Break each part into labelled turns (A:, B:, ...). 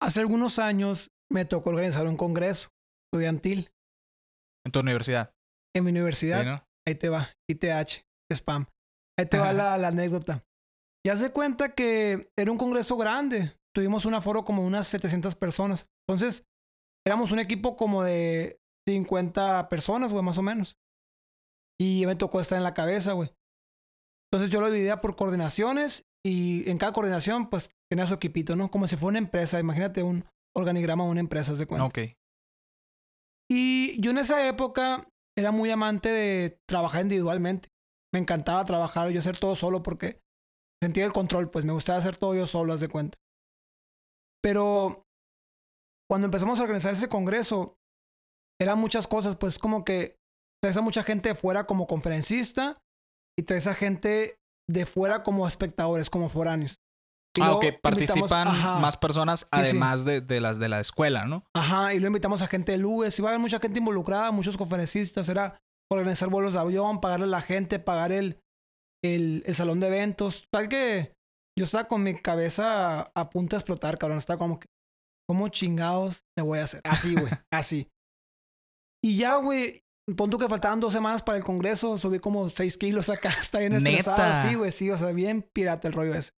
A: hace algunos años me tocó organizar un congreso estudiantil
B: En tu universidad.
A: en mi universidad.
B: ¿sí, no?
A: Ahí te va, ITH, spam. Ahí te va la, la anécdota. Ya se cuenta que era un congreso grande. Tuvimos un aforo como unas 700 personas. Entonces, éramos un equipo como de 50 personas, güey, más o menos. Y me tocó estar en la cabeza, güey. Entonces yo lo dividía por coordinaciones y en cada coordinación, pues, tenía su equipito, ¿no? Como si fuera una empresa. Imagínate un organigrama de una empresa, haz de cuenta.
B: Ok.
A: Y yo en esa época era muy amante de trabajar individualmente. Me encantaba trabajar, yo hacer todo solo porque sentía el control, pues me gustaba hacer todo yo solo, haz de cuenta. Pero cuando empezamos a organizar ese congreso, eran muchas cosas, pues como que traes a mucha gente de fuera como conferencista y traes a gente de fuera como espectadores, como foráneos. Y
B: Ah, ok. Participan
A: ajá.
B: más personas
A: sí.
B: además De, de las de la escuela, ¿no?
A: Ajá, y luego invitamos a gente del UES. Iba a haber mucha gente involucrada, muchos conferencistas. Era organizar vuelos de avión, pagarle a la gente, pagar el, el, el salón de eventos. Tal que yo estaba con mi cabeza a, a punto de explotar, cabrón. Estaba como que, ¿cómo chingados te voy a hacer? Así, güey, así. Y ya, güey, pon tú que faltaban dos semanas para el congreso. Subí como seis kilos acá. Está bien estresado.
B: ¿Neta?
A: Sí, güey, sí. O sea, bien pirata el rollo ese.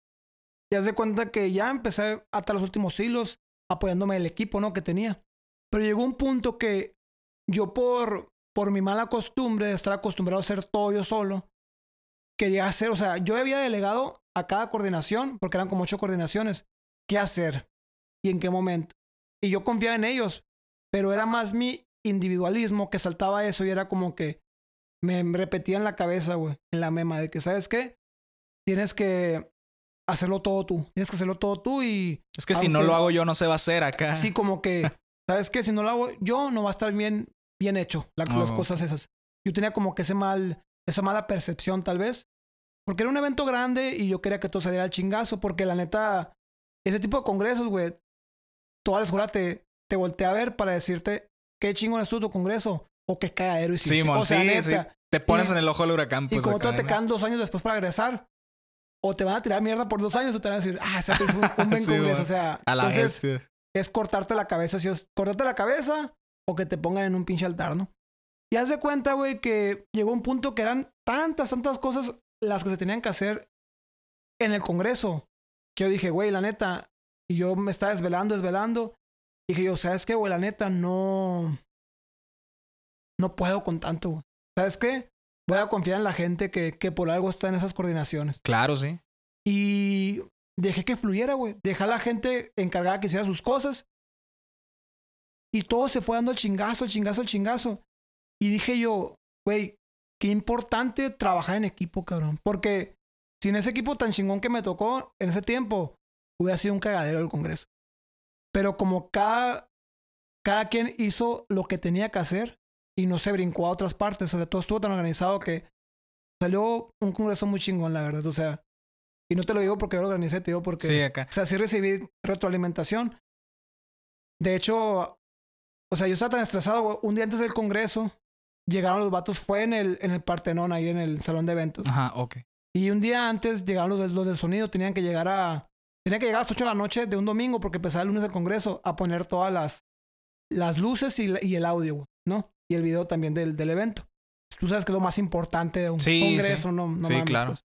A: Y haz de cuenta que ya empecé hasta los últimos hilos apoyándome del equipo, ¿no? Que tenía. Pero llegó un punto que yo por, por mi mala costumbre de estar acostumbrado a hacer todo yo solo, quería hacer, o sea, yo había delegado a cada coordinación, porque eran como ocho coordinaciones, qué hacer y en qué momento. Y yo confiaba en ellos, pero era más mi individualismo que saltaba eso y era como que me repetía en la cabeza, güey, en la mema de que, ¿sabes qué? Tienes que hacerlo todo tú, tienes que hacerlo todo tú y
B: Es que si no lo hago yo, no se va a hacer acá.
A: Sí, como que, ¿sabes qué? Si no lo hago yo, no va a estar bien, bien hecho la-
B: Ah,
A: las cosas esas. Yo tenía como que ese mal, esa mala percepción tal vez. Porque era un evento grande y yo quería que todo saliera al chingazo. Porque la neta, ese tipo de congresos, güey, toda la escuela te, te voltea a ver para decirte qué chingón estuvo tu congreso o qué cagadero hiciste.
B: Sí, mon,
A: o sea,
B: sí,
A: neta.
B: sí. Te pones
A: Y-
B: en el ojo del huracán,
A: Y
B: pues.
A: como
B: acá,
A: todo te
B: ¿no?
A: quedan dos años después para regresar, o te van a tirar mierda por dos años o te van a decir, ah, ese fue un, un buen
B: Sí.
A: O sea,
B: A la
A: entonces,
B: bestia.
A: es cortarte la cabeza, si es cortarte la cabeza o que te pongan en un pinche altar, ¿no? Y haz de cuenta, güey, que llegó un punto que eran tantas, tantas cosas las que se tenían que hacer en el Congreso, que yo dije, güey, la neta, y yo me estaba desvelando, desvelando, y dije yo, ¿sabes qué, güey? La neta, no, no puedo con tanto, güey. ¿Sabes qué? Voy a confiar en la gente que, que por algo está en esas coordinaciones.
B: Claro, sí.
A: Y dejé que fluyera, güey. Dejé a la gente encargada que hiciera sus cosas. Y todo se fue dando el chingazo, el chingazo, el chingazo. Y dije yo, güey, qué importante trabajar en equipo, cabrón. Porque sin ese equipo tan chingón que me tocó en ese tiempo, hubiera sido un cagadero el Congreso. Pero como cada, cada quien hizo lo que tenía que hacer y no se brincó a otras partes, o sea, todo estuvo tan organizado que salió un Congreso muy chingón, la verdad. O sea, y no te lo digo porque yo lo organicé, te digo porque...
B: Sí, acá.
A: O sea, sí recibí retroalimentación. De hecho, o sea, yo estaba tan estresado, un día antes del congreso, llegaron los vatos, fue en el, en el Partenón, ahí en el salón de eventos.
B: Ajá, ok.
A: Y un día antes llegaron los, los del sonido, tenían que llegar a... Tenían que llegar a las 8 de la noche de un domingo, porque empezaba el lunes el congreso, a poner todas las, las luces y, la- y el audio, ¿no? Y el video también del, del evento. Tú sabes que es lo más importante de un
B: Sí,
A: congreso,
B: sí.
A: no, no
B: Sí,
A: mames,
B: claro.
A: pues.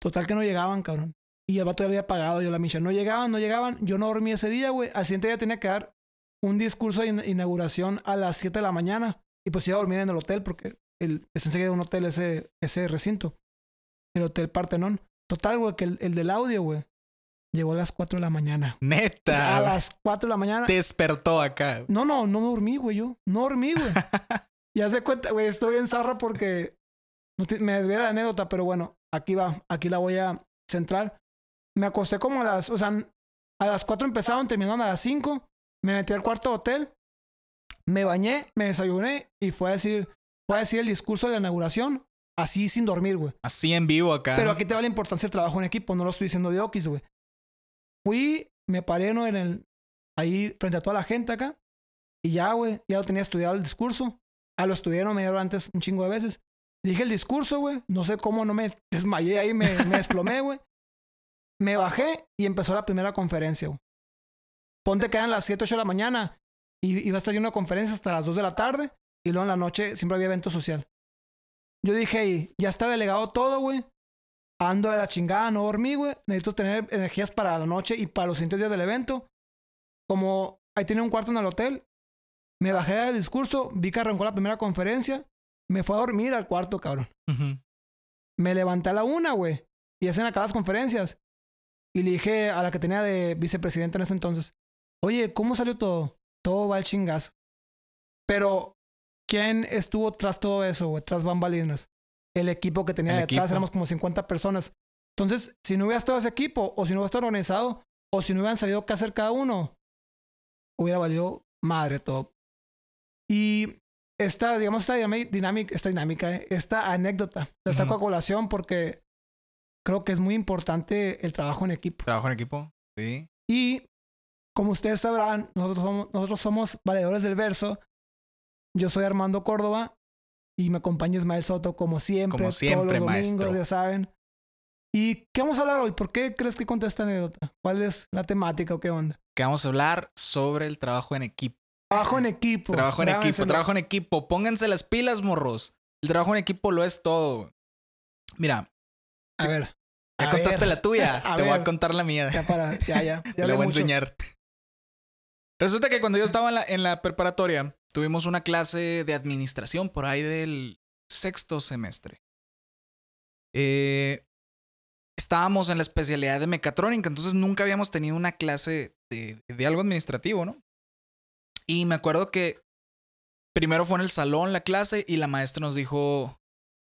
A: Total que no llegaban, cabrón. Y el vato ya había pagado yo la misa. No llegaban, no llegaban. Yo no dormí ese día, güey. Al siguiente día tenía que dar un discurso de in- inauguración a las 7 de la mañana. Y pues iba a dormir en el hotel porque el, es enseguida un hotel ese, ese recinto. El hotel Partenón. Total, güey, que el, el del audio, güey, llegó a las 4 de la mañana. O sea,
B: Neta.
A: a las 4 de la mañana.
B: Despertó acá.
A: No, no, no me dormí, güey, yo. No dormí, güey. y haz de cuenta, güey, estoy en zarra porque no te- me desvié de la anécdota, pero bueno, aquí va, aquí la voy a centrar. Me acosté como a las, o sea, a las 4 empezaron, terminaron a las 5. Me metí al cuarto de hotel, me bañé, me desayuné y fue a decir, fue a decir el discurso de la inauguración, así sin dormir, güey.
B: Así en vivo acá.
A: Pero aquí te va la importancia del trabajo en equipo, no lo estoy diciendo de Okis, güey. Fui, me paré en el, ahí frente a toda la gente acá. Y ya, güey, ya lo tenía estudiado el discurso. Ah, lo estudié no media hora antes un chingo de veces. Dije el discurso, güey. No sé cómo no me desmayé ahí, me, me desplomé, güey. Me bajé y empezó la primera conferencia, güey. ponte que eran las 7, 8 de la mañana y iba a estar yendo a conferencias hasta las 2 de la tarde y luego en la noche siempre había evento social. Yo dije, "Ey, ya está delegado todo, güey. Ando de la chingada, no dormí, güey. Necesito tener energías para la noche y para los siguientes días del evento. Como ahí tenía un cuarto en el hotel, me bajé del discurso, vi que arrancó la primera conferencia, me fue a dormir al cuarto, cabrón. Me levanté a la una, güey. Y hacen acá las conferencias. Y le dije a la que tenía de vicepresidente en ese entonces, oye, ¿cómo salió todo? Todo va al chingazo. Pero, ¿quién estuvo tras todo eso, güey? Tras bambalinas. El equipo que tenía
B: El
A: detrás,
B: equipo.
A: éramos como 50 personas. Entonces, si no hubiera estado ese equipo, o si no hubiera estado organizado, o si no hubieran sabido qué hacer cada uno, hubiera valido madre todo. Y esta, digamos, esta dinámica, esta dinámica, eh, esta anécdota, la saco a colación porque creo que es muy importante el trabajo en equipo.
B: Trabajo en equipo. Sí.
A: Y como ustedes sabrán, nosotros somos, nosotros somos valedores del verso. Yo soy Armando Córdoba y me acompaña Ismael Soto como siempre,
B: Como siempre,
A: todos los domingos,
B: maestro.
A: ya saben. ¿Y qué vamos a hablar hoy? ¿Por qué crees que conté esta anécdota? ¿Cuál es la temática o qué onda?
B: Que vamos a hablar sobre el trabajo en equipo.
A: Trabajo en equipo.
B: Trabajo en equipo, trabajo en equipo. Pónganse las pilas, morros. El trabajo en equipo lo es todo. Mira,
A: A ver.
B: ya
A: a
B: contaste
A: ver,
B: la tuya.
A: A
B: Te voy a contar la mía.
A: Ya para, ya, ya. Ya hablé
B: voy a enseñar. Resulta que cuando yo estaba en la, en la preparatoria, tuvimos una clase de administración por ahí del sexto semestre. Eh, estábamos en la especialidad de mecatrónica, entonces nunca habíamos tenido una clase de, de algo administrativo, ¿no? Y me acuerdo que primero fue en el salón la clase y la maestra nos dijo,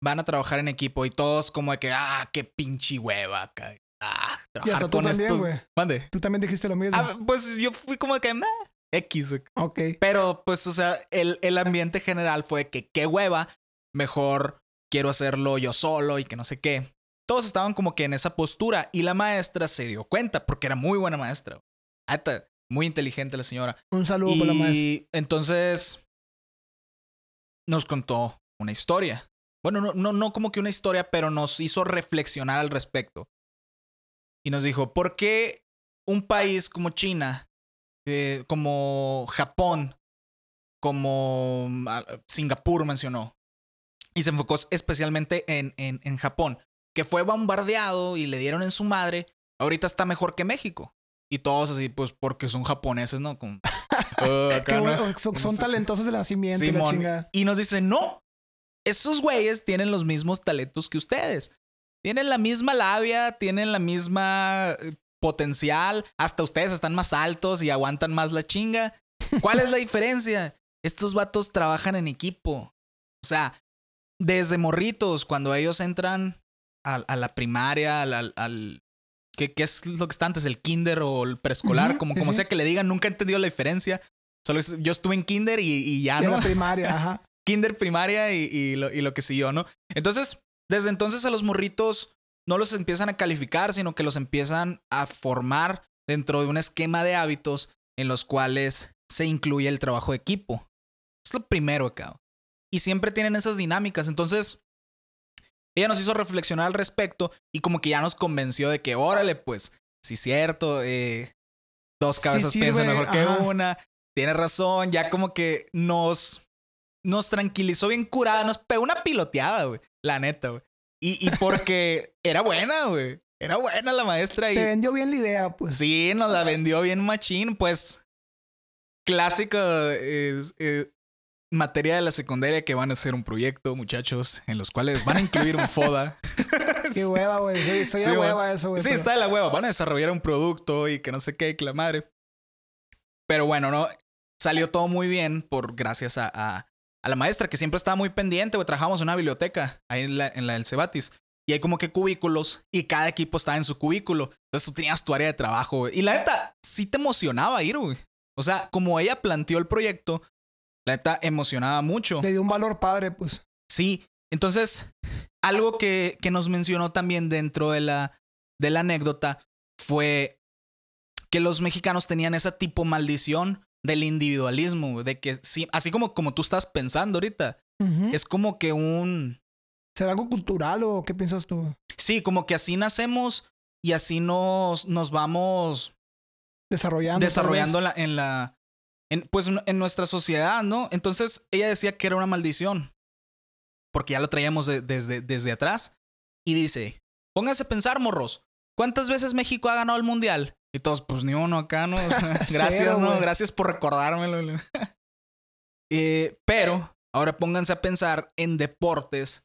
B: van a trabajar en equipo y todos como de que, ah, qué pinche hueva acá. Ah,
A: Y hasta
B: trabajar
A: tú
B: con
A: también,
B: estos... Mande.
A: Tú también dijiste lo mismo.
B: Ah, pues yo fui como de que, "Meh, X.
A: ok.
B: Pero, pues, o sea, el, el ambiente general fue que qué hueva, mejor quiero hacerlo yo solo y que no sé qué. Todos estaban como que en esa postura y la maestra se dio cuenta porque era muy buena maestra. Muy inteligente la señora.
A: Un saludo por la maestra.
B: Y entonces nos contó una historia. Bueno, no, no, no como que una historia, pero nos hizo reflexionar al respecto. Y nos dijo, ¿por qué un país como China, eh, como Japón, como mm, Singapur mencionó, y se enfocó especialmente en, en, en Japón, que fue bombardeado y le dieron en su madre, ahorita está mejor que México? Y todos así, pues porque son japoneses, ¿no? Como, "Oh, acá
A: Qué
B: no".
A: bueno, son, son talentosos de nacimiento y la
B: Simón.
A: chingada.
B: Y nos dice, no, esos güeyes tienen los mismos talentos que ustedes. Tienen la misma labia, tienen la misma eh, potencial. Hasta ustedes están más altos y aguantan más la chinga. ¿Cuál es la diferencia? Estos vatos trabajan en equipo. O sea, desde morritos, cuando ellos entran a, a la primaria, al... al- al- ¿qué, qué es lo que está antes? ¿El kinder o el preescolar? Como como
A: sí.
B: sea que le digan, nunca he entendido la diferencia. Solo es- yo estuve en kinder y, y ya, ¿no?
A: la primaria, ajá.
B: kinder, primaria y, y lo, y lo que siguió, ¿no? Entonces, desde entonces a los morritos no los empiezan a calificar, sino que los empiezan a formar dentro de un esquema de hábitos en los cuales se incluye el trabajo de equipo. Es lo primero acá. Y siempre tienen esas dinámicas. Entonces, ella nos hizo reflexionar al respecto y como que ya nos convenció de que, órale, pues, sí es cierto, eh, dos
A: Sí
B: cabezas piensan mejor que una. Tiene razón, ya como que nos, nos tranquilizó bien curada, nos pegó una piloteada, güey. La neta, güey. Y, y porque era buena, güey. Era buena la maestra y
A: Te vendió bien la idea, pues.
B: sí, nos la vendió bien machín, pues. Clásica es, materia de la secundaria que van a hacer un proyecto, muchachos, en los cuales van a incluir un FODA.
A: Qué hueva, güey. Soy, soy
B: Sí,
A: hueva eso, güey.
B: Sí,
A: pero-
B: está de la hueva. Van a desarrollar un producto y que no sé qué, que la madre. Pero bueno, no. Salió todo muy bien por gracias a, a, a la maestra que siempre estaba muy pendiente, güey. Trabajamos en una biblioteca ahí en la, en la del Cebatis. Y hay como que cubículos y cada equipo estaba en su cubículo. Entonces tú tenías tu área de trabajo, güey. Y la neta, sí te emocionaba ir, güey. O sea, como ella planteó el proyecto, la neta emocionaba mucho.
A: Le dio un valor padre, pues.
B: Sí, entonces, algo que, que nos mencionó también dentro de la, de la anécdota fue que los mexicanos tenían esa tipo maldición del individualismo, de que sí, así como, como tú estás pensando ahorita, es como que un...
A: ¿Será algo cultural o qué piensas tú?
B: Sí, como que así nacemos y así nos, nos vamos
A: desarrollando.
B: Desarrollando la, en la. En, pues en nuestra sociedad, ¿no? Entonces ella decía que era una maldición. Porque ya lo traíamos desde, desde atrás. Y dice: Pónganse a pensar, morros. ¿Cuántas veces México ha ganado el mundial? Y todos, pues ni uno acá, ¿no? gracias, ¿no? Gracias por recordármelo. eh, pero ahora pónganse a pensar en deportes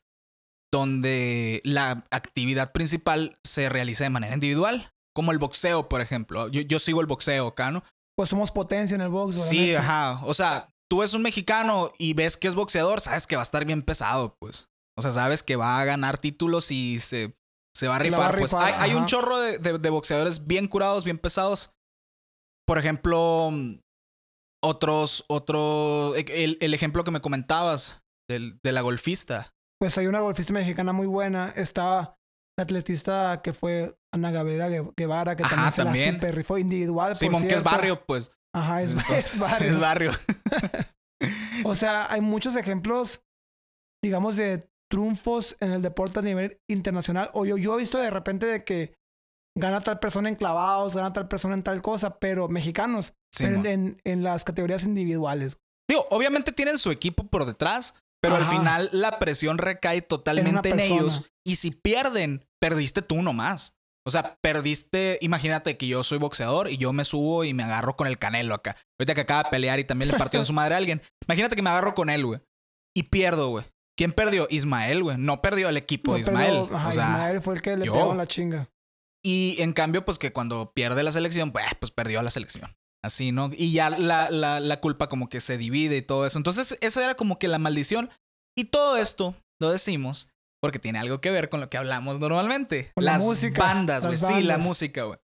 B: donde la actividad principal se realiza de manera individual, como el boxeo, por ejemplo. Yo, sigo el boxeo acá, ¿no?
A: Pues somos potencia en el box.
B: Sí, ajá. O sea, tú ves un mexicano y ves que es boxeador, sabes que va a estar bien pesado, pues. O sea, sabes que va a ganar títulos y se, se va a rifar. pues hay, un chorro de, de, boxeadores bien curados, bien pesados. Por ejemplo, otros, otro, el, el ejemplo que me comentabas del, de la golfista
A: pues hay una golfista mexicana muy buena. Está la atletista que fue Ana Gabriela Guevara, que también, se la super rifó individual.
B: Simón, que es barrio, pues.
A: Ajá, es, barrio.
B: Es barrio.
A: o sea, hay muchos ejemplos, digamos, de triunfos en el deporte a nivel internacional. O yo, yo he visto de repente de que gana tal persona en clavados, gana tal persona en tal cosa, pero mexicanos, en, en, las categorías individuales.
B: Digo, obviamente tienen su equipo por detrás, pero al final la presión recae totalmente en, ellos. Y si pierden, perdiste tú nomás. O sea, perdiste. Imagínate que yo soy boxeador y yo me subo y me agarro con el canelo acá. Ahorita que acaba de pelear y también le partió en su madre a alguien. Imagínate que me agarro con él, güey. Y pierdo, güey. ¿Quién perdió? Ismael, güey. No perdió el equipo de Ismael.
A: Ismael fue el que le pegó la chinga.
B: Y en cambio, pues que cuando pierde la selección, pues, pues perdió la selección. Así, ¿no? Y ya la, la, la, culpa como que se divide y todo eso. Entonces, esa era como que la maldición. Y todo esto lo decimos porque tiene algo que ver con lo que hablamos normalmente. las bandas, güey. Sí, la música, güey.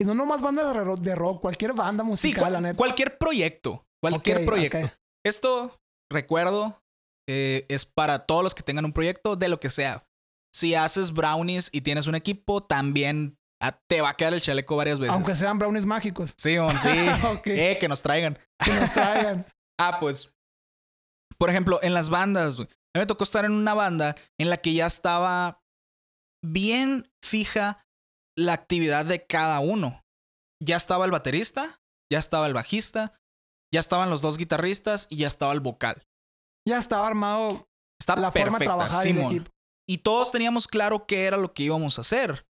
A: Y no nomás bandas de rock, cualquier banda musical,
B: sí,
A: la neta.
B: Cualquier proyecto. Cualquier proyecto. Esto, recuerdo, eh, es para todos los que tengan un proyecto de lo que sea. Si haces brownies y tienes un equipo, también Ah, te va a quedar el chaleco varias veces.
A: Aunque sean brownies mágicos.
B: Sí, sí. Eh, que nos traigan.
A: Que nos traigan.
B: ah, pues. Por ejemplo, en las bandas, A mí me tocó estar en una banda en la que ya estaba bien fija la actividad de cada uno. Ya estaba el baterista, ya estaba el bajista, ya estaban los dos guitarristas y ya estaba el vocal.
A: Ya estaba armado
B: estaba la forma de trabajar Simón. Y todos teníamos claro qué era lo que íbamos a hacer.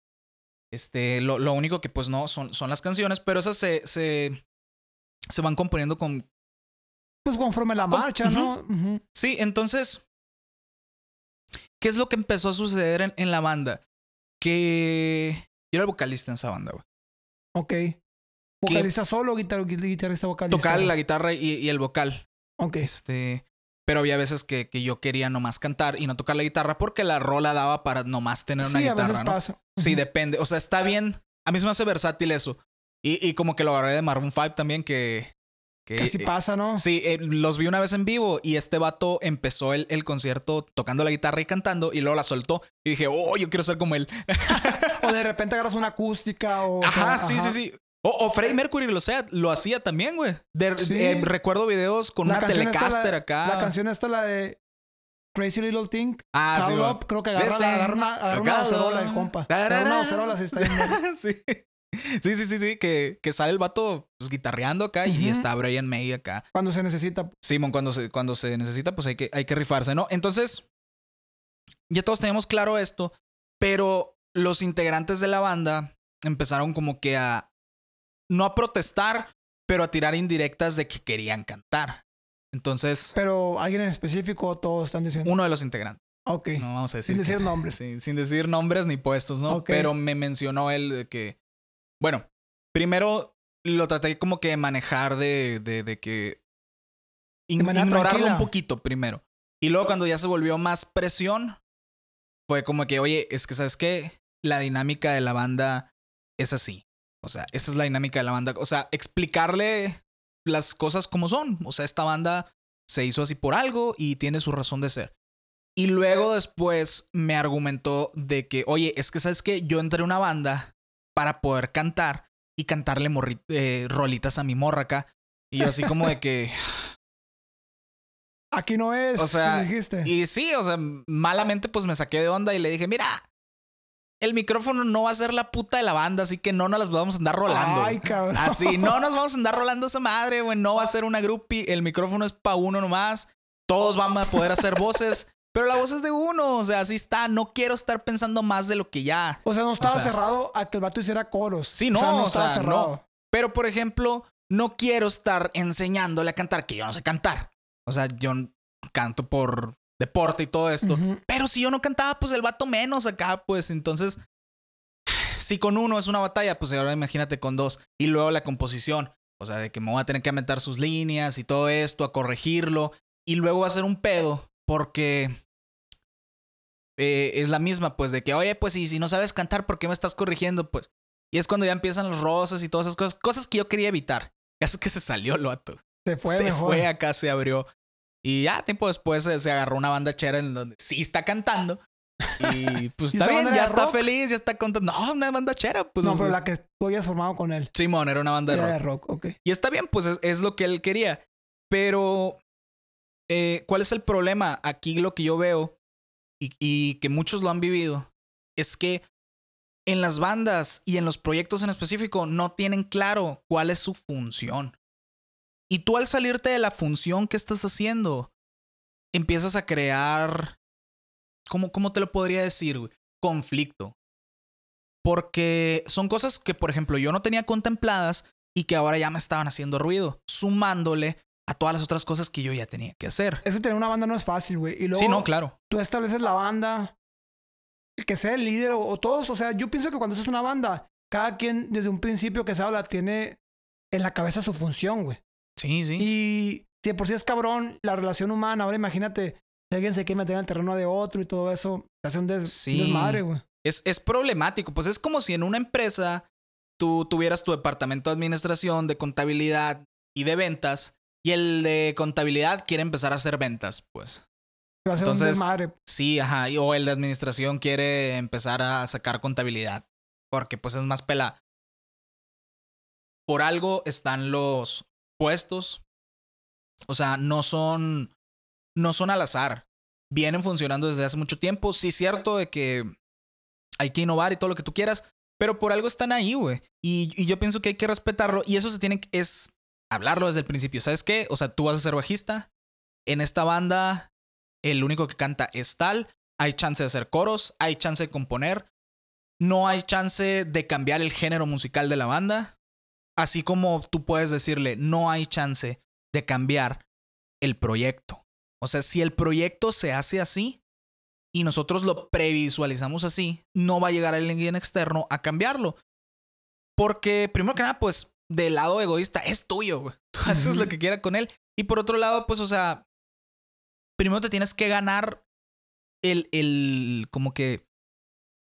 B: Este, lo, lo, único que pues no son, son las canciones, pero esas se, se, se van componiendo con...
A: Pues conforme la marcha, ¿no?
B: Sí, entonces, ¿qué es lo que empezó a suceder en, en la banda? Que yo era el vocalista en esa banda, güey.
A: Ok. ¿Vocalista solo o guitarrista vocalista?
B: Tocar la guitarra y, y, el vocal.
A: Ok.
B: Este. Pero había veces que, que, yo quería nomás cantar y no tocar la guitarra porque la rola daba para nomás tener una guitarra, a veces ¿no? Pasa. Sí, depende. O sea, está bien. A mí se me hace versátil eso. Y, y como que lo agarré de Maroon 5 también, que.
A: Que, que sí pasa, ¿no?
B: Sí, eh, los vi una vez en vivo y este vato empezó el, el, concierto tocando la guitarra y cantando y luego la soltó. Y dije, oh, yo quiero ser como él.
A: o de repente agarras una acústica o.
B: Ajá, sí, sí, sí. O, Freddie Mercury lo, sea, lo hacía también, güey. Eh, recuerdo videos con una Telecaster acá.
A: La canción esta, la de Crazy Little Thing.
B: Ah, sí.
A: creo que agarra, agarra una, agarra una docerola el compa. Agarra una docerola si está
B: sí. Sí, sí, sí, sí, que, que sale el vato pues, guitarreando acá y está Brian May acá.
A: Cuando se necesita.
B: Simón, cuando se, cuando se necesita, pues hay que, hay que rifarse, ¿no? Entonces, ya todos tenemos claro esto, pero los integrantes de la banda empezaron como que a, no a protestar, pero a tirar indirectas de que querían cantar. Entonces.
A: Pero alguien en específico, todos están diciendo.
B: Uno de los integrantes.
A: Ok.
B: No vamos a decir.
A: Sin decir nombres.
B: sin decir nombres ni puestos, ¿no? Pero me mencionó él de que. Bueno, primero lo traté como que manejar de, de, de que. ignorarlo un poquito primero. Y luego cuando ya se volvió más presión, fue como que, oye, es que, ¿sabes qué? La dinámica de la banda es así. O sea, esa es la dinámica de la banda. O sea, explicarle las cosas como son. O sea, esta banda se hizo así por algo y tiene su razón de ser. Y luego después me argumentó de que, oye, es que sabes que yo entré a una banda para poder cantar y cantarle eh, rolitas a mi morra acá. Y yo así como de que...
A: Aquí no es,
B: o sea,
A: dijiste.
B: Y sí, o sea, malamente pues me saqué de onda y le dije, mira, el micrófono no va a ser la puta de la banda, así que no nos las vamos a andar rolando.
A: Ay, cabrón.
B: Así, no nos vamos a andar rolando esa madre, güey. No va a ser una groupie. El micrófono es para uno nomás. Todos van a poder hacer voces. Pero la voz es de uno, o sea, así está. No quiero estar pensando más de lo que ya.
A: O sea, no estaba
B: sea-
A: cerrado a que el vato hiciera coros.
B: Sí, no,
A: o sea, no
B: o
A: estaba
B: sea,
A: cerrado.
B: no. Pero, por ejemplo, no quiero estar enseñándole a cantar, que yo no sé cantar. O sea, yo canto por deporte y todo esto. Pero si yo no cantaba, pues el vato menos acá, pues entonces, si con uno es una batalla, pues ahora imagínate con dos. Y luego la composición. O sea, de que me voy a tener que meter sus líneas y todo esto, a corregirlo. Y luego va a ser un pedo, porque eh, es la misma, pues, de que, oye, pues, y si no sabes cantar, ¿por qué me estás corrigiendo? Pues, y es cuando ya empiezan los roces y todas esas cosas, cosas que yo quería evitar. Caso que se salió el vato
A: Se fue
B: se
A: mejor.
B: fue acá, se abrió. Y ya tiempo después se, se agarró una banda chera en donde sí está cantando. Y pues
A: ¿Y
B: está bien, ya está
A: rock?
B: feliz, ya está contando. No, una banda chera. Pues,
A: no, pero la que tú habías formado con él.
B: Simón era una banda de rock.
A: de rock.
B: Y está bien, pues es, es lo que él quería. Pero, eh, ¿cuál es el problema? Aquí lo que yo veo, y, y que muchos lo han vivido, es que en las bandas y en los proyectos en específico no tienen claro cuál es su función. Y tú al salirte de la función que estás haciendo, empiezas a crear, ¿cómo, cómo te lo podría decir? güey? Conflicto. Porque son cosas que, por ejemplo, yo no tenía contempladas y que ahora ya me estaban haciendo ruido, sumándole a todas las otras cosas que yo ya tenía que hacer.
A: Es que tener una banda no es fácil, güey. Y luego
B: Sí, no, claro.
A: tú estableces la banda, que sea el líder o, o todos. O sea, yo pienso que cuando es una banda, cada quien desde un principio que se habla tiene en la cabeza su función, güey.
B: Sí, sí.
A: Y si de por sí es cabrón la relación humana, ahora imagínate si alguien se quiere meter en el terreno de otro y todo eso, se hace un, des- un
B: Sí.
A: desmadre, güey.
B: Es, es problemático. Pues es como si en una empresa tú tuvieras tu departamento de administración, de contabilidad y de ventas, y el de contabilidad quiere empezar a hacer ventas, pues.
A: Va a hacer un
B: Entonces-
A: desmadre.
B: Sí, ajá. O el de administración quiere empezar a sacar contabilidad. Porque pues es más pela. Por algo están los puestos. O sea, no son. No son al azar. Vienen funcionando desde hace mucho tiempo. Sí, cierto de que hay que innovar y todo lo que tú quieras. Pero por algo están ahí, güey. Y, y yo pienso que hay que respetarlo. Y eso se tiene que. Es hablarlo desde el principio. ¿Sabes qué? O sea, tú vas a ser bajista. En esta banda el único que canta es tal, hay chance de hacer coros, hay chance de componer, no hay chance de cambiar el género musical de la banda, así como tú puedes decirle, no hay chance de cambiar el proyecto. O sea, si el proyecto se hace así y nosotros lo previsualizamos así, no va a llegar alguien externo a cambiarlo. Porque, primero que nada, pues, del lado egoísta es tuyo, güey. Tú haces lo que quieras con él. Y por otro lado, pues, o sea, primero te tienes que ganar el, el, como que,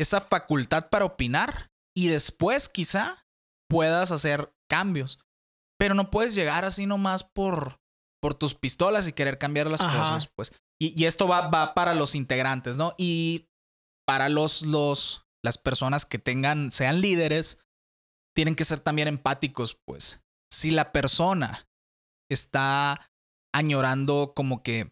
B: esa facultad para opinar y después quizá puedas hacer cambios. Pero no puedes llegar así nomás por, por tus pistolas y querer cambiar las
A: Ajá.
B: cosas, pues. Y, y esto va, va para los integrantes, ¿no? Y para los, los, las personas que tengan, sean líderes, tienen que ser también empáticos, pues. Si la persona está añorando como que,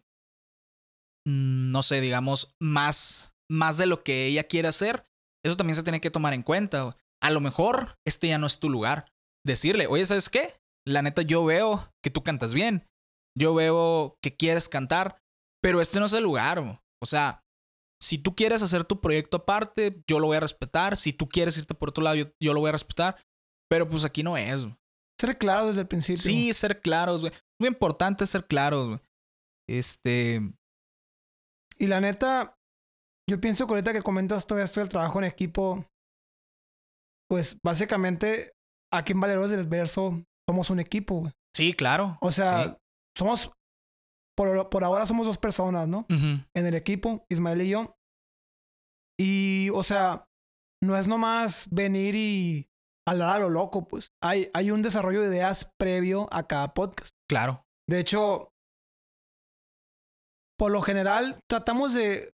B: mm, no sé, digamos, más, más de lo que ella quiere hacer, eso también se tiene que tomar en cuenta. A lo mejor este ya no es tu lugar. Decirle, oye, ¿sabes qué? La neta, yo veo que tú cantas bien. Yo veo que quieres cantar, pero este no es el lugar. O sea, si tú quieres hacer tu proyecto aparte, yo lo voy a respetar. Si tú quieres irte por otro lado, yo, yo lo voy a respetar. Pero pues aquí no es.
A: Ser claro desde el principio.
B: Sí, ser claros, güey. Muy importante ser claros, güey. Este.
A: Y la neta, yo pienso que ahorita que comentas todo esto del trabajo en equipo, pues básicamente aquí en Valeros del Verso somos un equipo, güey.
B: Sí, claro.
A: O sea,
B: Sí.
A: somos, por, por ahora somos dos personas, ¿no? En el equipo, Ismael y yo. Y, o sea, no es nomás venir y hablar a lo loco, pues. Hay, hay un desarrollo de ideas previo a cada podcast.
B: Claro.
A: De hecho, por lo general tratamos de...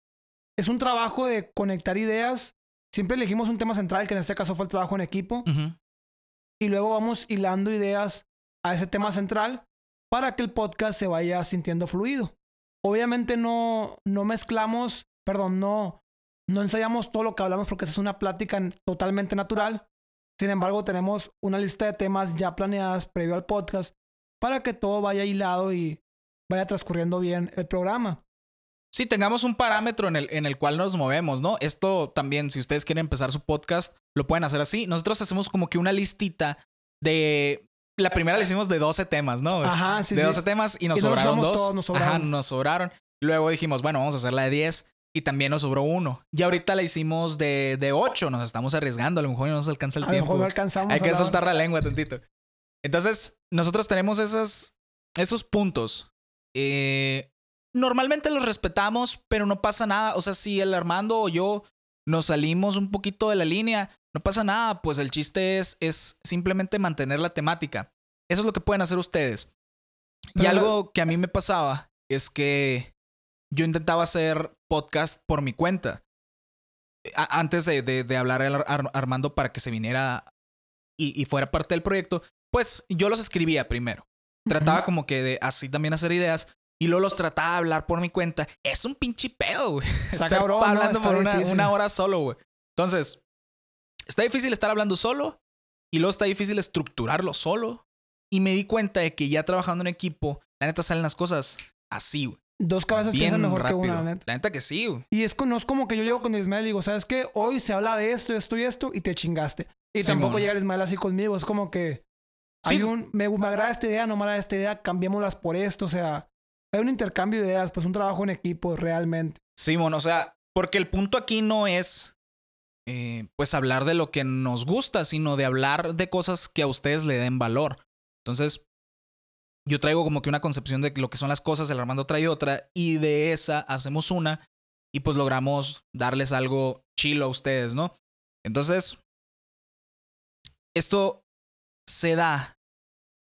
A: Es un trabajo de conectar ideas. Siempre elegimos un tema central, que en este caso fue el trabajo en equipo. Y luego vamos hilando ideas a ese tema central para que el podcast se vaya sintiendo fluido. Obviamente no, no mezclamos, perdón, no, no ensayamos todo lo que hablamos porque es una plática totalmente natural. Sin embargo, tenemos una lista de temas ya planeadas previo al podcast para que todo vaya hilado y vaya transcurriendo bien el programa.
B: Sí, tengamos un parámetro en el, en el cual nos movemos, ¿no? Esto también, si ustedes quieren empezar su podcast, lo pueden hacer así. Nosotros hacemos como que una listita de... La primera la hicimos de 12 temas, ¿no?
A: Ajá, sí,
B: de
A: sí.
B: 12 temas y nos
A: Y no nos
B: sobraron dos.
A: todos, nos sobraron.
B: Ajá, nos sobraron. Luego dijimos, bueno, vamos a hacer la de 10 y también nos sobró uno. Y ahorita la hicimos de, de 8, nos estamos arriesgando, a lo mejor no nos alcanza el
A: A lo
B: tiempo.
A: mejor no alcanzamos.
B: Hay que soltar la lengua tantito. Entonces, nosotros tenemos esas, esos puntos. Eh, normalmente los respetamos, pero no pasa nada. O sea, si el Armando o yo nos salimos un poquito de la línea, no pasa nada. Pues el chiste es, es simplemente mantener la temática. Eso es lo que pueden hacer ustedes. Y
A: la-
B: algo que a mí me pasaba es que yo intentaba hacer podcast por mi cuenta. A- antes de, de- de hablar al Ar- Armando para que se viniera y, y fuera parte del proyecto, pues yo los escribía primero. Trataba como que de así también hacer ideas y luego los trataba de hablar por mi cuenta. Es un pinche pedo, güey. Estar
A: cabrón,
B: hablando por una, una hora solo, güey. Entonces, está difícil estar hablando solo y luego está difícil estructurarlo solo. Y me di cuenta de que ya trabajando en equipo, la neta salen las cosas así, güey.
A: Dos cabezas
B: Bien
A: piensan mejor
B: rápido.
A: que una, la neta.
B: La neta que sí, güey.
A: Y es, no es como que yo llego con el Ismael y digo, ¿sabes qué? Hoy se habla de esto, esto y esto y te chingaste. Y tampoco llega el Ismael así conmigo. Es como que hay
B: Sí.
A: un, me, me agrada esta idea, no me agrada esta idea, cambiémoslas por esto. O sea, hay un intercambio de ideas, pues un trabajo en equipo realmente.
B: Simón, o sea, porque el punto aquí no es eh, pues hablar de lo que nos gusta, sino de hablar de cosas que a ustedes le den valor. Entonces, yo traigo como que una concepción de lo que son las cosas, el Armando trae otra, y de esa hacemos una, y pues logramos darles algo chilo a ustedes, ¿no? Entonces, esto se da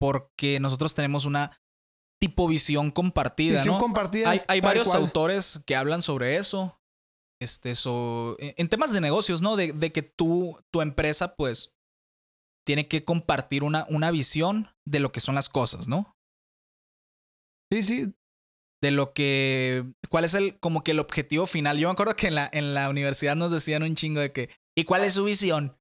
B: porque nosotros tenemos una tipo visión compartida,
A: Visión
B: ¿no?
A: compartida.
B: hay, varios
A: cual.
B: autores que hablan sobre eso. Este, so, en, en temas de negocios, ¿no? De, de que tú, tu empresa, pues, tiene que compartir una, una visión de lo que son las cosas, ¿no?
A: Sí, sí.
B: De lo que. ¿Cuál es el, como que el objetivo final? Yo me acuerdo que en la, en la universidad nos decían un chingo de que. ¿Y cuál es su visión?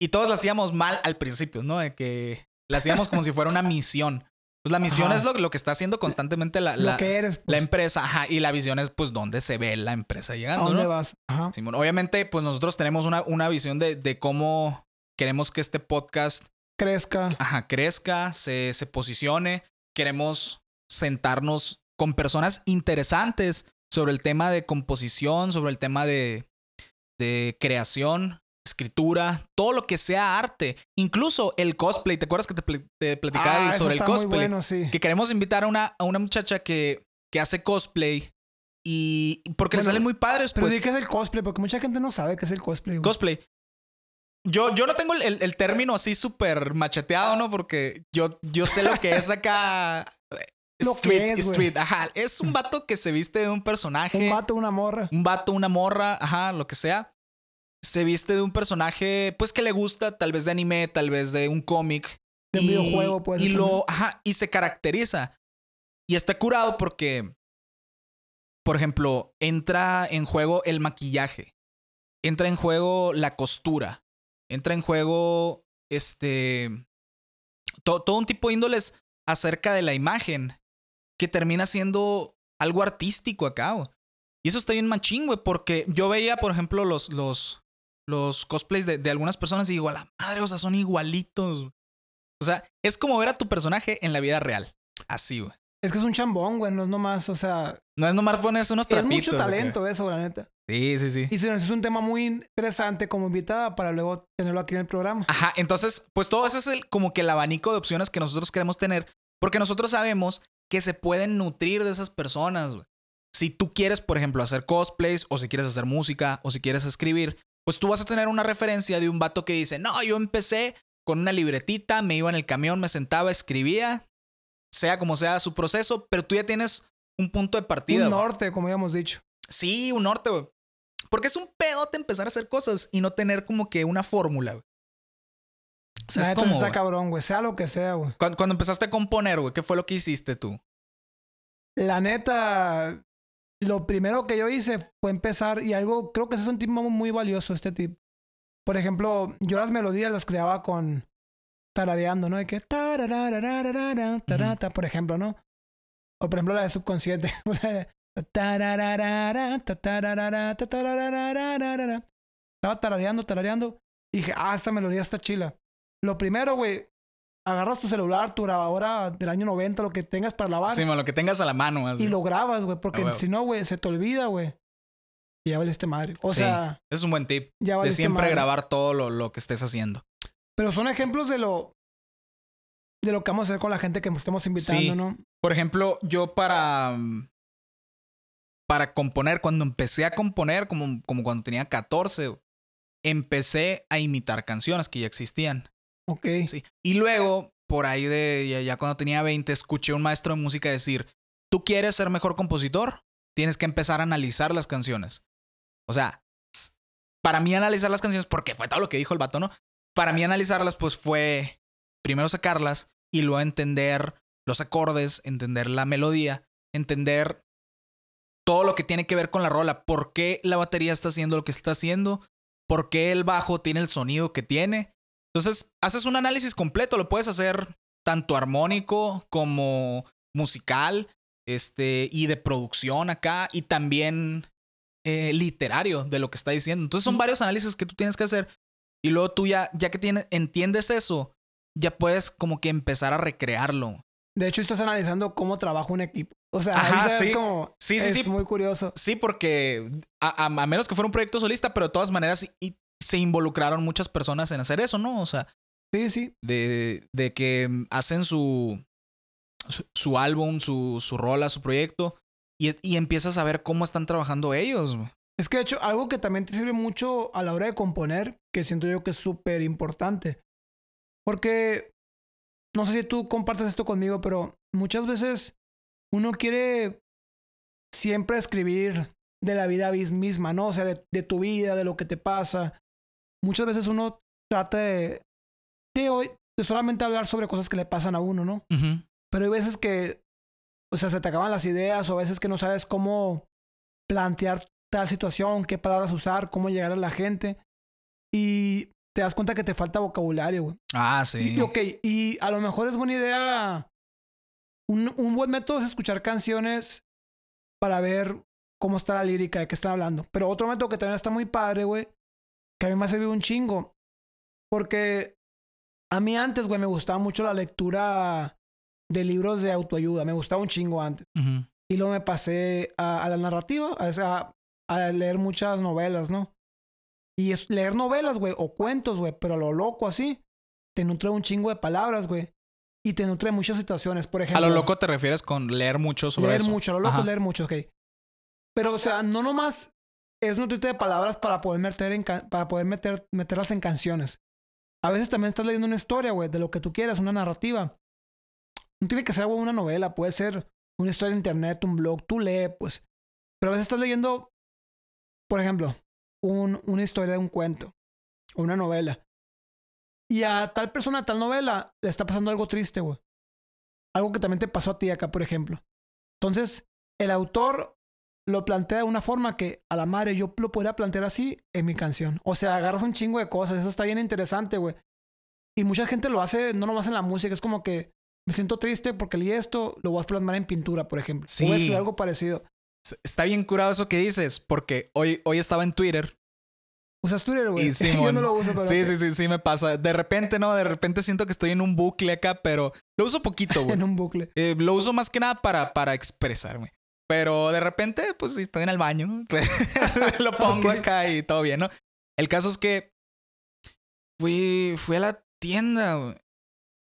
B: Y todos la hacíamos mal al principio, ¿no? De que la hacíamos como si fuera una misión. Pues la misión
A: Ajá.
B: es lo, lo que está haciendo constantemente la, la,
A: lo que eres.
B: la
A: Pues,
B: empresa, ajá, y la visión es pues dónde se ve la empresa
A: ¿A
B: llegando,
A: dónde
B: ¿no?
A: vas? Ajá.
B: Simón, obviamente pues nosotros tenemos una, una visión de, de cómo queremos que este podcast,
A: Crezca.
B: ajá, crezca, se, se posicione, queremos sentarnos con personas interesantes sobre el tema de composición, sobre el tema de, de creación, escritura, todo lo que sea arte, incluso el cosplay, ¿te acuerdas que te, pl- te platicaba
A: Ah,
B: sobre el cosplay?
A: bueno, sí.
B: que queremos invitar a una, a una muchacha que, que hace cosplay y porque le salen muy padres,
A: Pero
B: pues
A: que es el cosplay, porque mucha gente no sabe qué es el cosplay. güey.
B: cosplay. Yo, yo no tengo el, término así súper macheteado, ¿no? Porque yo, yo sé lo que es acá.
A: que
B: street,
A: es,
B: street, ajá. Es un vato que se viste de un personaje.
A: Un vato, una morra.
B: un vato, una morra, ajá, lo que sea. Se viste de un personaje, pues que le gusta, tal vez de anime, tal vez de un cómic.
A: De un videojuego, puede
B: Y lo, ajá, y se caracteriza. Y está curado porque, por ejemplo, entra en juego el maquillaje. Entra en juego la costura. Entra en juego, este, to- todo un tipo de índoles acerca de la imagen que termina siendo algo artístico acá. Y eso está bien machín, güey, porque yo veía, por ejemplo, los, los, los cosplays de, de algunas personas y digo, a la madre, o sea, son igualitos. güey". O sea, es como ver a tu personaje en la vida real. Así, güey.
A: Es que es un chambón, güey. No es nomás, o sea,
B: No es nomás ponerse unos
A: es
B: trapitos.
A: mucho
B: acá.
A: talento eso, la neta.
B: Sí, sí, sí.
A: Y se nos hizo un tema muy interesante como invitada para luego tenerlo aquí en el programa.
B: Ajá, entonces, pues todo ese es el, como que el abanico de opciones que nosotros queremos tener, porque nosotros sabemos que se pueden nutrir de esas personas. güey. Si tú quieres, por ejemplo, hacer cosplays, o si quieres hacer música, o si quieres escribir, pues tú vas a tener una referencia de un vato que dice, no, yo empecé con una libretita, me iba en el camión, me sentaba, escribía, sea como sea su proceso, pero tú ya tienes un punto de partida.
A: un norte, como habíamos dicho.
B: Sí, un norte, güey. Porque es un pedote empezar a hacer cosas y no tener como que una fórmula, güey. O sea, es como,
A: está cabrón, güey. Sea lo que sea, güey.
B: Cuando, cuando empezaste a componer, güey, ¿qué fue lo que hiciste tú?
A: La neta, lo primero que yo hice fue empezar, y algo, creo que ese es un tip muy valioso, este tip. Por ejemplo, yo las melodías las creaba con taradeando, ¿no? De que tarararararara, agarras tu celular, tu grabadora del año 90, lo que tengas para lavar.
B: Sí, man, lo que tengas a la mano. así.
A: y lo grabas, güey, porque
B: Ah,
A: si no, güey, se te olvida, güey. Y ya valiste madre. O
B: Sí,
A: sea,
B: es un buen tip.
A: ya
B: De siempre
A: madre.
B: grabar todo lo, lo que estés haciendo.
A: Pero son ejemplos de lo de lo que vamos a hacer con la gente que nos estemos invitando,
B: Sí.
A: ¿no?
B: Por ejemplo, yo para. Para componer, cuando empecé a componer, como, como cuando tenía 14, empecé a imitar canciones que ya existían.
A: Ok.
B: Sí. Y luego, por ahí de ya, ya cuando tenía 20, escuché a un maestro de música decir: ¿Tú quieres ser mejor compositor? Tienes que empezar a analizar las canciones. O sea, para mí analizar las canciones, porque fue todo lo que dijo el vato, ¿no? Para mí analizarlas, pues fue primero sacarlas y luego entender los acordes, entender la melodía, entender todo lo que tiene que ver con la rola, por qué la batería está haciendo lo que está haciendo, por qué el bajo tiene el sonido que tiene. Entonces, haces un análisis completo, lo puedes hacer tanto armónico como musical, este, y de producción acá, y también eh, literario de lo que está diciendo. Entonces, son varios análisis que tú tienes que hacer, y luego tú ya, ya que tienes, entiendes eso, ya puedes como que empezar a recrearlo.
A: De hecho, estás analizando cómo trabaja un equipo. O sea,
B: Ajá,
A: ahí sabes
B: sí.
A: como
B: Sí, sí,
A: es
B: sí.
A: muy curioso.
B: Sí, porque a, a- a menos que fuera un proyecto solista, pero de todas maneras y- se involucraron muchas personas en hacer eso, ¿no? O sea,
A: Sí, sí.
B: de, de que mm, hacen su, su, su álbum, su, su rola, su proyecto, y, y empiezas a ver cómo están trabajando ellos.
A: Es que de hecho, algo que también te sirve mucho a la hora de componer, que siento yo que es súper importante. Porque no sé si tú compartes esto conmigo, pero muchas veces uno quiere siempre escribir de la vida misma, ¿no? O sea, de, de tu vida, de lo que te pasa. Muchas veces uno trata de, de, hoy, de solamente hablar sobre cosas que le pasan a uno, ¿no? Pero hay veces que, o sea, se te acaban las ideas o a veces que no sabes cómo plantear tal situación, qué palabras usar, cómo llegar a la gente. Y te das cuenta que te falta vocabulario, güey.
B: Ah, sí.
A: Y, ok, y a lo mejor es buena idea. Un, un buen método es escuchar canciones para ver cómo está la lírica, de qué están hablando. Pero otro método que también está muy padre, güey, que a mí me ha servido un chingo. Porque a mí antes, güey, me gustaba mucho la lectura de libros de autoayuda. Me gustaba un chingo antes.
B: Ujú.
A: Y luego me pasé a, a la narrativa, a, a leer muchas novelas, ¿no? Y es leer novelas, güey, o cuentos, güey, pero a lo loco así, te nutre un chingo de palabras, güey. Y te nutre muchas situaciones, por
B: A
A: ejemplo.
B: lo loco te refieres con leer mucho sobre
A: leer
B: eso.
A: mucho, a lo loco
B: Ajá.
A: leer mucho, ok. Pero, o sea, no nomás es nutrirte de palabras para poder meter para poder meter, meterlas en canciones. A veces también estás leyendo una historia, güey, de lo que tú quieras, una narrativa. No tiene que ser, güey, una novela, puede ser una historia en internet, un blog, tú lee, pues. Pero a veces estás leyendo, por ejemplo, un- una historia de un cuento o una novela. Y a tal persona, a tal novela, le está pasando algo triste, güey. Algo que también te pasó a ti acá, por ejemplo. Entonces, el autor lo plantea de una forma que a la madre yo lo podría plantear así en mi canción. O sea, agarras un chingo de cosas, eso está bien interesante, güey. Y mucha gente lo hace, no nomás en la música, es como que me siento triste porque leí esto, lo voy a plasmar en pintura, por ejemplo. O
B: Sí.
A: escribir algo parecido.
B: Está bien curado eso que dices, porque hoy, hoy estaba en Twitter.
A: ¿Usas Twitter, güey?
B: Y
A: yo
B: Simón.
A: no lo uso, pero...
B: Sí, sí, sí, sí me pasa. De repente, ¿no? De repente siento que estoy en un bucle acá, pero lo uso poquito, güey.
A: En un bucle.
B: Eh, lo uso más que nada para, para expresarme. Pero de repente, pues si estoy en el baño. Pues, lo pongo
A: Ok.
B: acá y todo bien, ¿no? El caso es que fui, fui a la tienda, güey.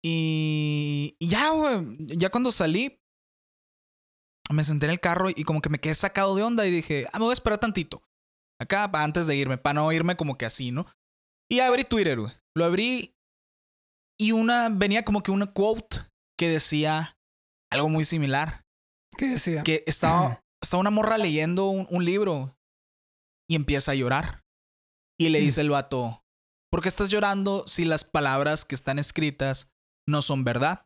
B: Y, y ya, güey. Ya cuando salí, me senté en el carro y como que me quedé sacado de onda y dije, ah, me voy a esperar tantito. Acá antes de irme, para no irme como que así, ¿no? Y abrí Twitter, güey. Lo abrí y una, venía como que una quote que decía algo muy similar.
A: ¿Qué decía?
B: Que estaba, estaba una morra leyendo un, un libro y empieza a llorar. Y le dice el vato, ¿por qué estás llorando si las palabras que están escritas no son verdad?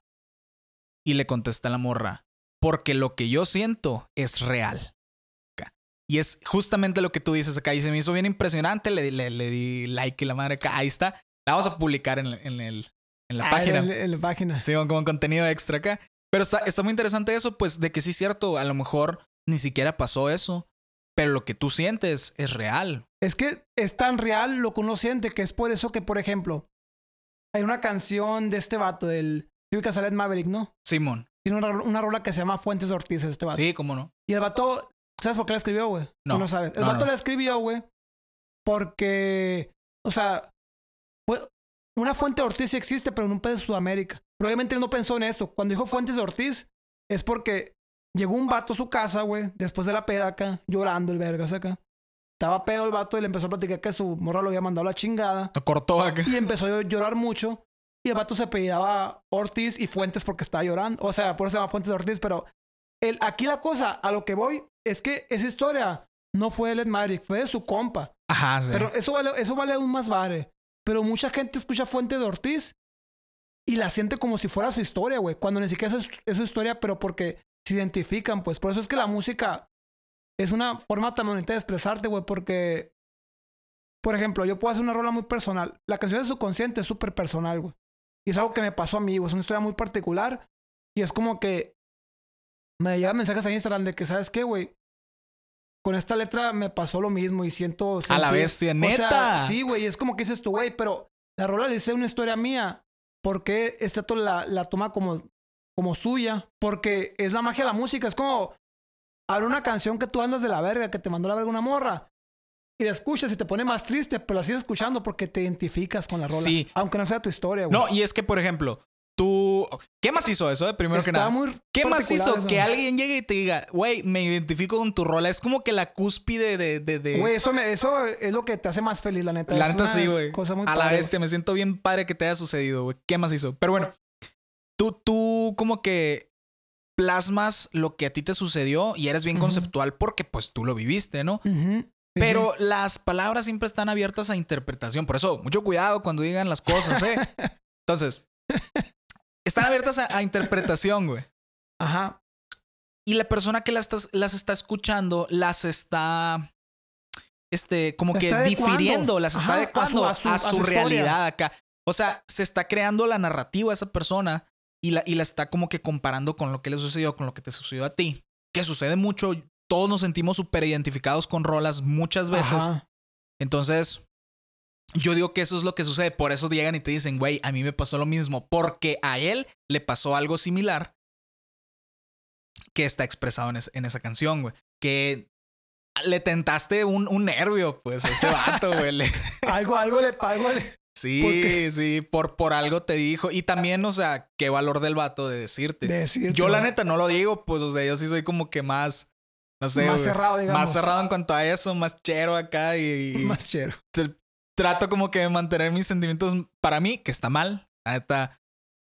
B: Y le contesta la morra, porque lo que yo siento es real. Y es justamente lo que tú dices acá. Y se me hizo bien impresionante. Le, le, le di like y la madre acá. Ahí está. La vamos a publicar en, en, el, en la
A: Ah,
B: página.
A: En, en la página.
B: Sí, como contenido extra acá. Pero está, está muy interesante eso, pues, de que sí es cierto. A lo mejor ni siquiera pasó eso. Pero lo que tú sientes es real.
A: Es que es tan real lo que uno siente que es por eso que, por ejemplo, hay una canción de este vato, del Steve Casalet Maverick, ¿no?
B: Simón.
A: Tiene una, una rola que se llama Fuentes de Ortiz, este vato.
B: Sí, cómo no.
A: Y el vato, ¿sabes por qué la escribió, güey?
B: No.
A: Tú no sabes. El
B: No,
A: vato
B: no.
A: la escribió, güey, porque, o sea, una fuente de Ortiz sí existe, pero en un país de Sudamérica. Probablemente él no pensó en eso. Cuando dijo Fuentes de Ortiz, es porque llegó un vato a su casa, güey, después de la peda acá, llorando el vergas acá. Estaba pedo el vato y le empezó a platicar que su morra lo había mandado a la chingada.
B: Te cortó acá.
A: Y empezó a llorar mucho. Y el vato se apellidaba Ortiz y Fuentes porque estaba llorando. O sea, por eso se llama Fuentes de Ortiz. Pero el, aquí la cosa, a lo que voy, es que esa historia no fue de Ed Maverick, fue de su compa.
B: Ajá, sí.
A: Pero eso vale, eso vale aún más vale. Pero mucha gente escucha Fuentes de Ortiz y la siente como si fuera su historia, güey. Cuando ni siquiera es, es su historia, pero porque se identifican, pues. Por eso es que la música es una forma tan bonita de expresarte, güey. Porque, por ejemplo, yo puedo hacer una rola muy personal. La canción de subconsciente es súper personal, güey. Y es algo que me pasó a mí, güey. Es una historia muy particular. Y es como que me llegan mensajes a Instagram de que, ¿sabes qué, güey? Con esta letra me pasó lo mismo y siento...
B: A la bestia,
A: o sea,
B: neta.
A: sí, güey, es como que dices tú, güey, pero la rola le hice una historia mía. ¿Por qué este vato la, la toma como, como suya? Porque es la magia de la música. Es como habrá una canción que tú andas de la verga, que te mandó la verga una morra. Y la escuchas y te pone más triste, pero la sigues escuchando porque te identificas con la rola.
B: Sí.
A: Aunque no sea tu historia, güey.
B: No, y es que, por ejemplo, tú. ¿Qué más hizo eso, eh? Primero que nada.
A: muy
B: ¿Qué más hizo?
A: eso.
B: Que alguien llegue y te diga, güey, me identifico con tu rola. Es como que la cúspide de. de, de-
A: Güey, eso, me- eso es lo que te hace más feliz, la neta.
B: la
A: Es
B: neta sí, güey.
A: Cosa muy
B: A la
A: padre,
B: bestia, me siento bien padre que te haya sucedido, güey. ¿Qué más hizo? Pero bueno, tú, tú como que plasmas lo que a ti te sucedió y eres bien conceptual porque pues tú lo viviste, ¿no?
A: Sí,
B: Pero las palabras siempre están abiertas a interpretación. Por eso, mucho cuidado cuando digan las cosas, ¿eh? Entonces, están abiertas a, a interpretación, güey.
A: Ajá.
B: Y la persona que las, está escuchando las está, este, como que
A: está
B: difiriendo, las está
A: Ajá, a
B: adecuando
A: su-
B: a su,
A: a
B: realidad acá. O sea, se está creando la narrativa a esa persona y la, y la está como que comparando con lo que le sucedió, con lo que te sucedió a ti. Que sucede mucho. Todos nos sentimos súper identificados con rolas muchas veces.
A: Ajá.
B: Entonces, yo digo que eso es lo que sucede. Por eso llegan y te dicen, güey, a mí me pasó lo mismo. Porque a él le pasó algo similar que está expresado en, es- en esa canción, güey. Que le tentaste un, un nervio, pues, a ese vato, güey.
A: Algo, algo le algo le-
B: Sí,
A: ¿Por
B: sí, por, por algo te dijo. Y también, o sea, qué valor del vato de decirte.
A: de decirte,
B: yo, la neta, no lo digo, pues, o sea, yo sí soy como que más, no sé,
A: más
B: güey,
A: cerrado, digamos.
B: más cerrado en cuanto a eso, más chero acá y,
A: Más chero.
B: Trato como que de mantener mis sentimientos para mí, que está mal. La neta,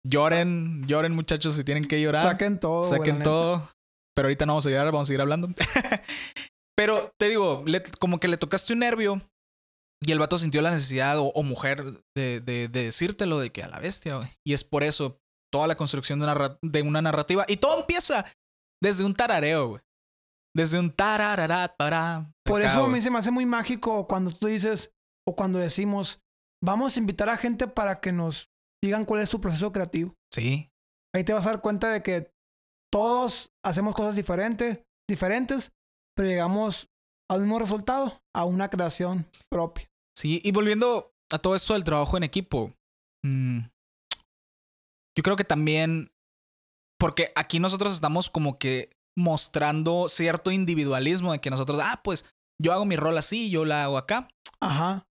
B: lloren, lloren muchachos si tienen que llorar.
A: Saquen todo.
B: Saquen
A: neta.
B: todo. Pero ahorita no vamos a llorar, vamos a seguir hablando. Pero te digo, le- como que le tocaste un nervio y el vato sintió la necesidad, o, o mujer, de, de- de decírtelo de que a la bestia, güey. Y es por eso toda la construcción de una, de una narrativa. Y todo empieza desde un tarareo, güey. Desde un tarararat para.
A: Por
B: acá,
A: eso a mí se me hace muy mágico cuando tú dices o cuando decimos, vamos a invitar a gente para que nos digan cuál es su proceso creativo.
B: Sí,
A: Ahí te vas a dar cuenta de que todos hacemos cosas diferentes, diferentes, pero llegamos al mismo resultado, a una creación propia.
B: Sí, y volviendo a todo esto del trabajo en equipo, mm, yo creo que también, porque aquí nosotros estamos como que mostrando cierto individualismo de que nosotros, ah, pues yo hago mi rol así, yo la hago acá.
A: Ajá.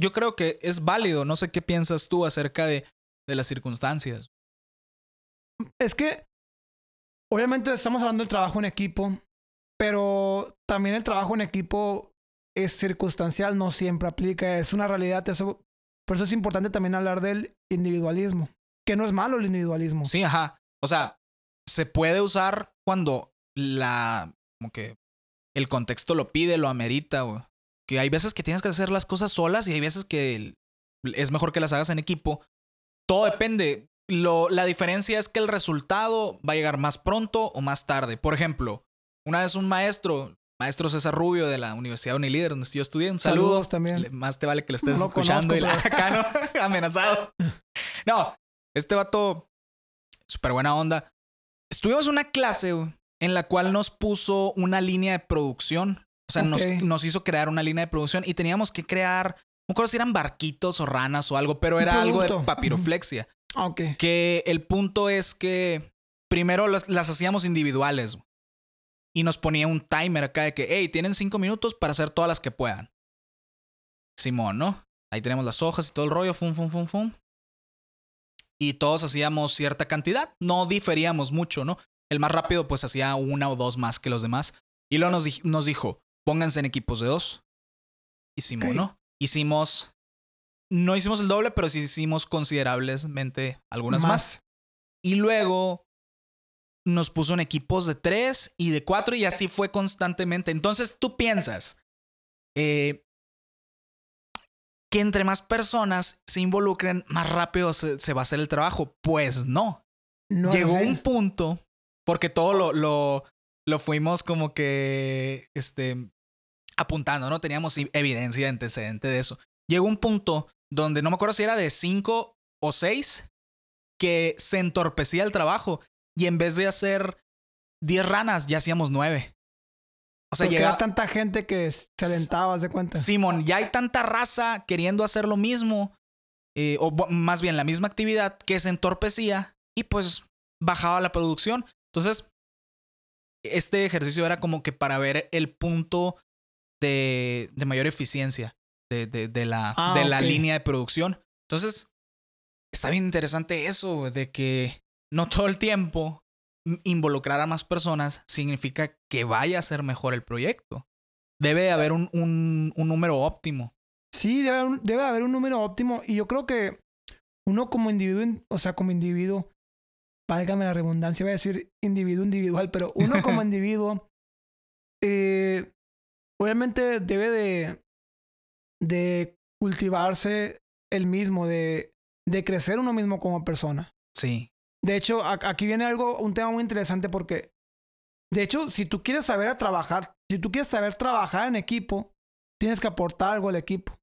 B: Yo creo que es válido, no sé qué piensas tú acerca de, de las circunstancias.
A: Es que, obviamente estamos hablando del trabajo en equipo, pero también el trabajo en equipo es circunstancial, no siempre aplica, es una realidad. Eso, por eso es importante también hablar del individualismo, que no es malo el individualismo.
B: Sí, ajá. O sea, se puede usar cuando la, como que el contexto lo pide, lo amerita, güey. Que hay veces que tienes que hacer las cosas solas y hay veces que es mejor que las hagas en equipo. Todo depende. Lo, la diferencia es que el resultado va a llegar más pronto o más tarde. Por ejemplo, una vez un maestro maestro César Rubio de la Universidad Unilíder, donde yo estudié. Un saludo.
A: Saludos también.
B: Más te vale que lo estés
A: No
B: escuchando y la acá, ¿no? amenazado. No, este vato, súper buena onda. Estuvimos en una clase en la cual nos puso una línea de producción. O sea, nos, nos hizo crear una línea de producción y teníamos que crear, no recuerdo si eran barquitos o ranas o algo, pero era algo de papiroflexia.
A: Ah, ok.
B: Que el punto es que primero las, las hacíamos individuales. Y nos ponía un timer acá de que, hey, tienen cinco minutos para hacer todas las que puedan. Simón, ¿no? Ahí tenemos las hojas y todo el rollo, fum, fum, fum, fum. Y todos hacíamos cierta cantidad. No diferíamos mucho, ¿no? El más rápido, pues hacía una o dos más que los demás. Y luego nos, di- nos dijo, pónganse en equipos de dos. Hicimos,
A: Ok.
B: ¿no? Hicimos. No hicimos el doble, pero sí hicimos considerablemente algunas más. Y luego nos puso en equipos de tres y de cuatro y así fue constantemente. Entonces tú piensas eh, que entre más personas se involucren, más rápido se, se va a hacer el trabajo. Pues no.
A: No
B: Llegó un punto, porque todo lo, lo, lo fuimos como que este, apuntando, ¿no? Teníamos evidencia, antecedente de eso. Llegó un punto donde no me acuerdo si era de cinco o seis que se entorpecía el trabajo y en vez de hacer 10 ranas, ya hacíamos nueve. O sea,
A: Porque tanta gente que se aventaba, haz de cuenta.
B: Simón, ya hay tanta raza queriendo hacer lo mismo, eh, o más bien la misma actividad, que se entorpecía y pues bajaba la producción. Entonces, este ejercicio era como que para ver el punto de, de mayor eficiencia de, de- de la,
A: Ah,
B: de la línea de producción. Entonces, está bien interesante eso, de que no todo el tiempo involucrar a más personas significa que vaya a ser mejor el proyecto. Debe de haber un, un, un número óptimo.
A: Sí, debe haber, un, debe haber un número óptimo. Y yo creo que uno como individuo, o sea, como individuo, válgame la redundancia, voy a decir individuo individual, pero uno como individuo, eh, obviamente debe de, de cultivarse el mismo, de, de crecer uno mismo como persona.
B: Sí.
A: De hecho, aquí viene algo, un tema muy interesante porque, de hecho, si tú quieres saber a trabajar, si tú quieres saber trabajar en equipo, tienes que aportar algo al equipo.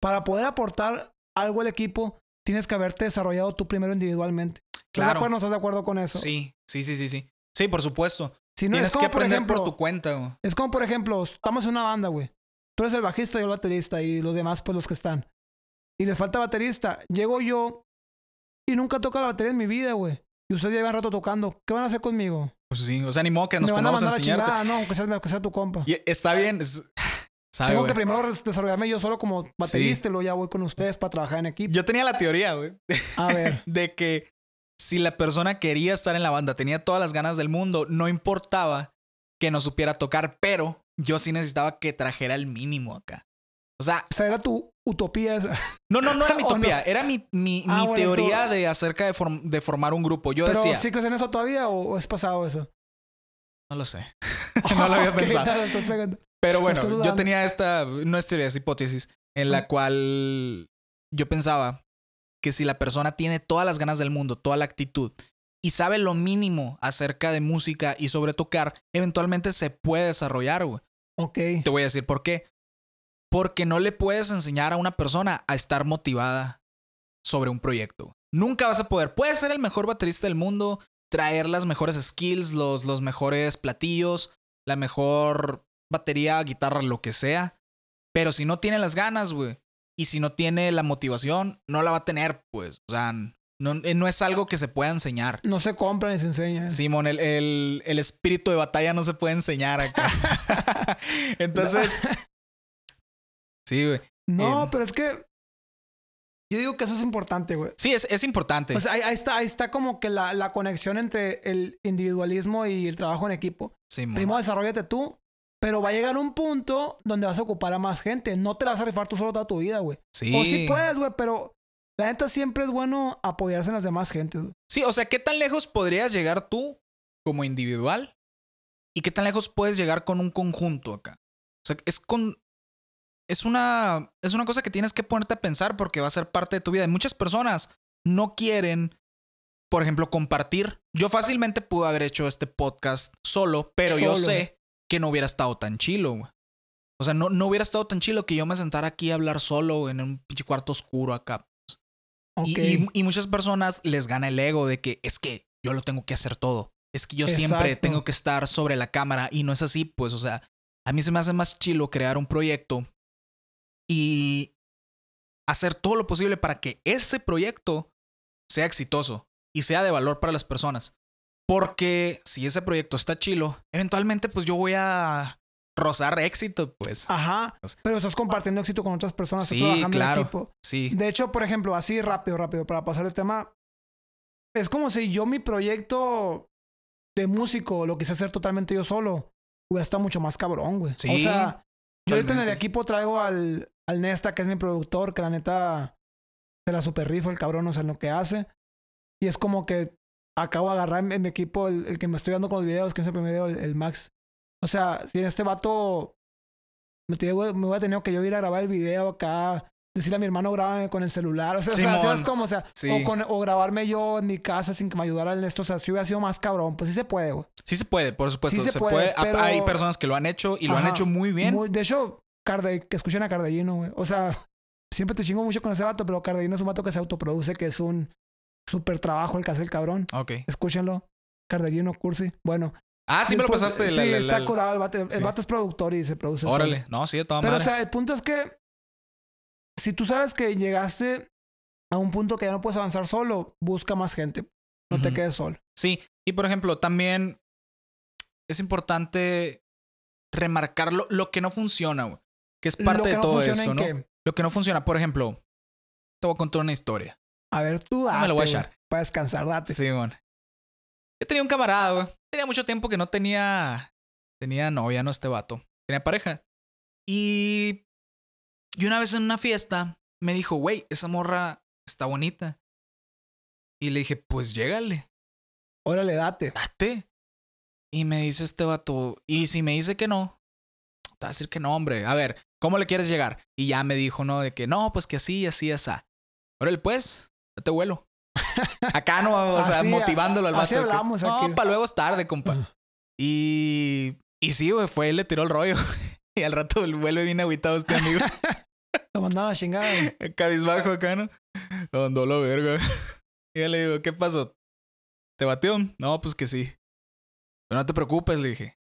A: Para poder aportar algo al equipo, tienes que haberte desarrollado tú primero individualmente. ¿Estás de
B: Claro.
A: acuerdo? ¿No estás de acuerdo con eso?
B: Sí, sí, sí, sí, sí. Sí, por supuesto.
A: Si no,
B: Tienes
A: es como,
B: que aprender
A: por ejemplo,
B: por tu cuenta. güey.
A: es como, por ejemplo, estamos en una banda, güey. Tú eres el bajista y yo el baterista y los demás, pues los que están. Y les falta baterista. Llego yo y nunca toco la batería en mi vida, güey. Y ustedes llevan rato tocando. ¿Qué van a hacer conmigo?
B: Pues sí, o sea, ni modo que nos pongamos a,
A: a
B: enseñarte.
A: chingada, no, aunque sea, aunque sea tu compa.
B: Y está bien. es- Sabe,
A: Tengo
B: güey.
A: que primero des- desarrollarme yo solo como baterista y luego ya voy con ustedes para trabajar en equipo.
B: Yo tenía la teoría, güey,
A: A ver.
B: de que si la persona quería estar en la banda, tenía todas las ganas del mundo, no importaba que no supiera tocar, pero yo sí necesitaba que trajera el mínimo acá. O sea,
A: O sea, era tu utopía esa.
B: no, no, no era mi utopía, era mi, mi,
A: Ah,
B: mi
A: bueno,
B: teoría de acerca de, form- de formar un grupo. Yo
A: Pero
B: decía,
A: ¿sí crees en eso todavía o, es pasado eso?
B: no lo sé, no lo había pensado. Pero bueno, yo tenía esta, no es teoría, es hipótesis, en la
A: Ah.
B: cual yo pensaba que si la persona tiene todas las ganas del mundo, toda la actitud, y sabe lo mínimo acerca de música y sobre tocar, eventualmente se puede desarrollar, güey.
A: Ok.
B: Te voy a decir por qué. Porque no le puedes enseñar a una persona a estar motivada sobre un proyecto. güey. Nunca vas a poder. Puedes ser el mejor baterista del mundo, traer las mejores skills, los, los mejores platillos, la mejor batería, guitarra, lo que sea. Pero si no tiene las ganas, güey, y si no tiene la motivación, no la va a tener, pues. O sea, no, no es algo que se pueda enseñar.
A: No se compra ni se enseña.
B: Simón, el, el- el espíritu de batalla no se puede enseñar acá. Entonces, sí, güey.
A: No,
B: Eh,
A: pero es que yo digo que eso es importante, güey.
B: Sí, es, es importante.
A: Pues ahí, ahí está, ahí está como que la, la conexión entre el individualismo y el trabajo en equipo.
B: Simón.
A: Primero desarrollate tú, pero va a llegar un punto donde vas a ocupar a más gente. No te la vas a rifar tú solo toda tu vida, güey.
B: sí.
A: O sí puedes, güey, pero la neta siempre es bueno apoyarse en las demás gentes. güey.
B: Sí, o sea, ¿qué tan lejos podrías llegar tú como individual? ¿Y qué tan lejos puedes llegar con un conjunto acá? O sea, es con. Es una. Es una cosa que tienes que ponerte a pensar porque va a ser parte de tu vida. Y muchas personas no quieren, por ejemplo, compartir. Yo fácilmente pude haber hecho este podcast solo, pero yo sé que no hubiera estado tan chilo, güey. O sea, no, no hubiera estado tan chilo que yo me sentara aquí a hablar solo en un pinche cuarto oscuro acá. Y-
A: Ok.
B: Y, y muchas personas les gana el ego de que es que yo lo tengo que hacer todo. Es que yo siempre tengo que estar sobre la cámara y no es así, pues, o sea, a mí se me hace más chilo crear un proyecto y hacer todo lo posible para que ese proyecto sea exitoso y sea de valor para las personas. Porque si ese proyecto está chilo, eventualmente pues yo voy a rozar éxito, pues.
A: Ajá. Pero estás compartiendo éxito con otras personas.
B: Sí,
A: estás trabajando
B: claro.
A: en equipo.
B: Sí,
A: De hecho, por ejemplo, así rápido, rápido, para pasar el tema. Es como si yo mi proyecto de músico lo quise hacer totalmente yo solo. Hubiera estado mucho más cabrón, güey.
B: Sí,
A: O sea, yo ahorita en el equipo traigo al, al Nesta, que es mi productor, que la neta se la super rifa el cabrón, o sea, en lo que hace. Y es como que acabo de agarrar en, en mi equipo el, el que me estoy dando con los videos, que es el primer video, el, el Max. O sea, si en este vato me, tuve- me hubiera tenido que yo ir a grabar el video acá, decirle a mi hermano grábame con el celular, o sea, o sea,
B: Simón.
A: ¿sabes cómo? O sea,
B: Sí.
A: o, con- o grabarme yo en mi casa sin que me ayudara el esto, o sea, si hubiera sido más cabrón, pues sí se puede, güey.
B: sí se puede, por supuesto.
A: Sí se
B: se,
A: puede,
B: puede. Ha-
A: pero-
B: Hay personas que lo han hecho y lo han
A: Ajá.
B: hecho muy bien.
A: Muy- de hecho, Carde, que escuchen a Cardellino, güey. O sea, siempre te chingo mucho con ese vato, pero Cardellino es un vato que se autoproduce, que es un súper trabajo el que hace el cabrón.
B: Ok.
A: Escúchenlo. Cardellino, Cursi. Bueno.
B: Ah, sí me lo pasaste.
A: Sí,
B: la- la-
A: está
B: la-
A: curado. El vato, el vato es productor y se produce. solo.
B: Órale. No, sí, de toda
A: Pero, o sea, el punto es que si tú sabes que llegaste a un punto que ya no puedes avanzar solo, busca más gente. No te quedes solo.
B: Sí, y por ejemplo, también es importante remarcar lo, lo que no funciona, güey. Que es parte
A: que
B: de
A: no
B: todo eso, ¿no?
A: qué.
B: Lo que no funciona, por ejemplo, te voy a contar una historia.
A: A ver, tú
B: me
A: date,
B: lo voy a echar.
A: Para descansar, date.
B: Sí, bueno. Yo tenía un camarada, güey. Tenía mucho tiempo que no tenía. Tenía novia, no este vato. Tenía pareja. Y. Y una vez en una fiesta me dijo, güey, esa morra está bonita. Y le dije, pues llégale,
A: Órale, date.
B: date. Y me dice este vato, y si me dice que no, te va a decir que no, hombre. A ver, ¿cómo le quieres llegar? Y ya me dijo, no, de que no, pues que así, así, así. Órale, pues, te vuelo. Acá no, o sea,
A: Así,
B: motivándolo al vato.
A: así
B: de que,
A: hablamos
B: no,
A: aquí".
B: para luego es tarde, compa. Y, y sí, güey, fue, él le tiró el rollo. y al rato el vuelo bien agüitado este amigo.
A: Lo mandaba a chingar. güey.
B: Cabizbajo acá, ¿no? Andó la verga. Y yo le digo, ¿qué pasó? ¿Te batió? No, pues que sí. Pero no te preocupes, le dije.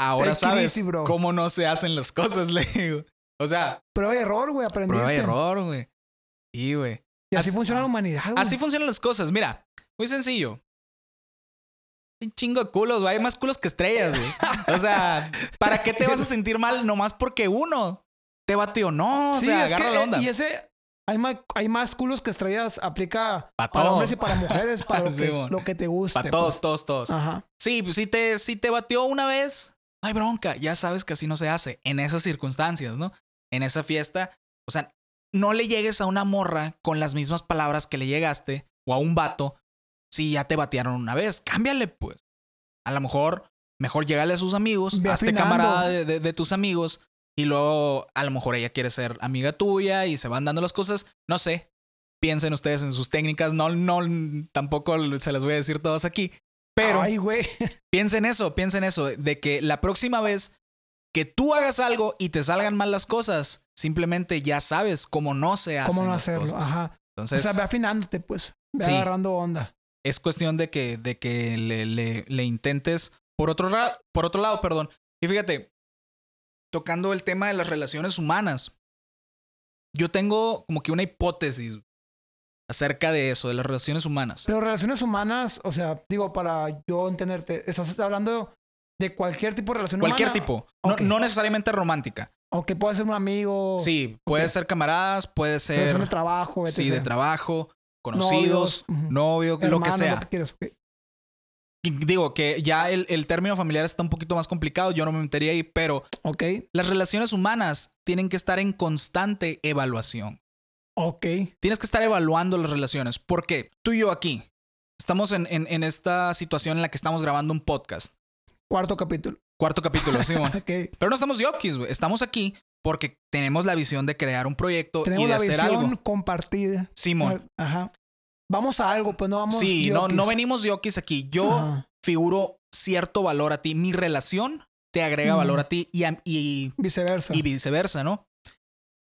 B: Ahora
A: Take
B: sabes
A: easy, bro.
B: cómo no se hacen las cosas, le digo. O sea,
A: Prueba y error, güey. Aprendiste.
B: prueba y error, güey. Y, güey.
A: Y así
B: Así-
A: funciona la humanidad, güey.
B: Así funcionan las cosas. Mira, muy sencillo. Un chingo de culos, güey. Hay más culos que estrellas, güey. O sea, ¿para qué te vas a sentir mal nomás porque uno te batió? No, o
A: Sí,
B: sea, agarra
A: que,
B: la
A: eh,
B: onda.
A: Y ese... Hay más, hay más culos que estrellas. Aplica
B: Pa'
A: para hombres y para mujeres. Para lo,
B: Sí,
A: que,
B: mon.
A: lo que te guste.
B: Para todos,
A: pues.
B: todos, todos.
A: Ajá.
B: Sí, pues si te, si te batió una vez, no hay bronca. Ya sabes que así no se hace. En esas circunstancias, ¿no? En esa fiesta. O sea, no le llegues a una morra con las mismas palabras que le llegaste o a un vato si ya te batearon una vez. Cámbiale, pues. A lo mejor, mejor llégale a sus amigos,
A: Ve
B: hazte
A: afinando.
B: camarada de, de- de tus amigos y luego a lo mejor ella quiere ser amiga tuya y se van dando las cosas. No sé. Piensen ustedes en sus técnicas. No, no, tampoco se las voy a decir todas aquí. Pero
A: Ay, güey.
B: piensen eso, piensen eso, de que la próxima vez que tú hagas algo y te salgan mal las cosas, simplemente ya sabes cómo no se hacen
A: ¿Cómo no
B: las
A: hacerlo?
B: cosas.
A: Ajá.
B: Entonces,
A: o sea, ve afinándote, pues. Ve
B: Sí.
A: agarrando onda.
B: es cuestión de que, de que le, le- le intentes por otro, por otro lado, perdón. Y fíjate, tocando el tema de las relaciones humanas, yo tengo como que una hipótesis acerca de eso, de las relaciones humanas.
A: Pero relaciones humanas, o sea, digo, para yo entenderte, estás hablando de cualquier tipo de relación
B: Cualquier
A: humana.
B: tipo, no, necesariamente romántica.
A: O que puede ser un amigo.
B: Sí, puede ser camaradas, puede ser...
A: Relación de trabajo, etc.
B: Sí, de trabajo, conocidos,
A: Novios,
B: novio, lo que sea.
A: Lo que quieras, ok.
B: Y digo que ya el, el término familiar está un poquito más complicado, yo no me metería ahí, pero
A: Ok.
B: las relaciones humanas tienen que estar en constante evaluación.
A: Ok.
B: Tienes que estar evaluando las relaciones. porque Tú y yo aquí estamos en, en- en esta situación en la que estamos grabando un podcast.
A: Cuarto capítulo.
B: Cuarto capítulo, Simón.
A: Ok.
B: Pero no estamos yokis, güey. Estamos aquí porque tenemos la visión de crear un proyecto
A: Tenemos
B: y de
A: la
B: hacer
A: visión
B: algo.
A: compartida.
B: Simón.
A: Ajá. Vamos a algo, pues no vamos.
B: Sí, no,
A: yokis.
B: no venimos yokis aquí. Yo
A: Ajá.
B: figuro cierto valor a ti. Mi relación te agrega valor a ti y, a- y,
A: Viceversa.
B: y viceversa, ¿no?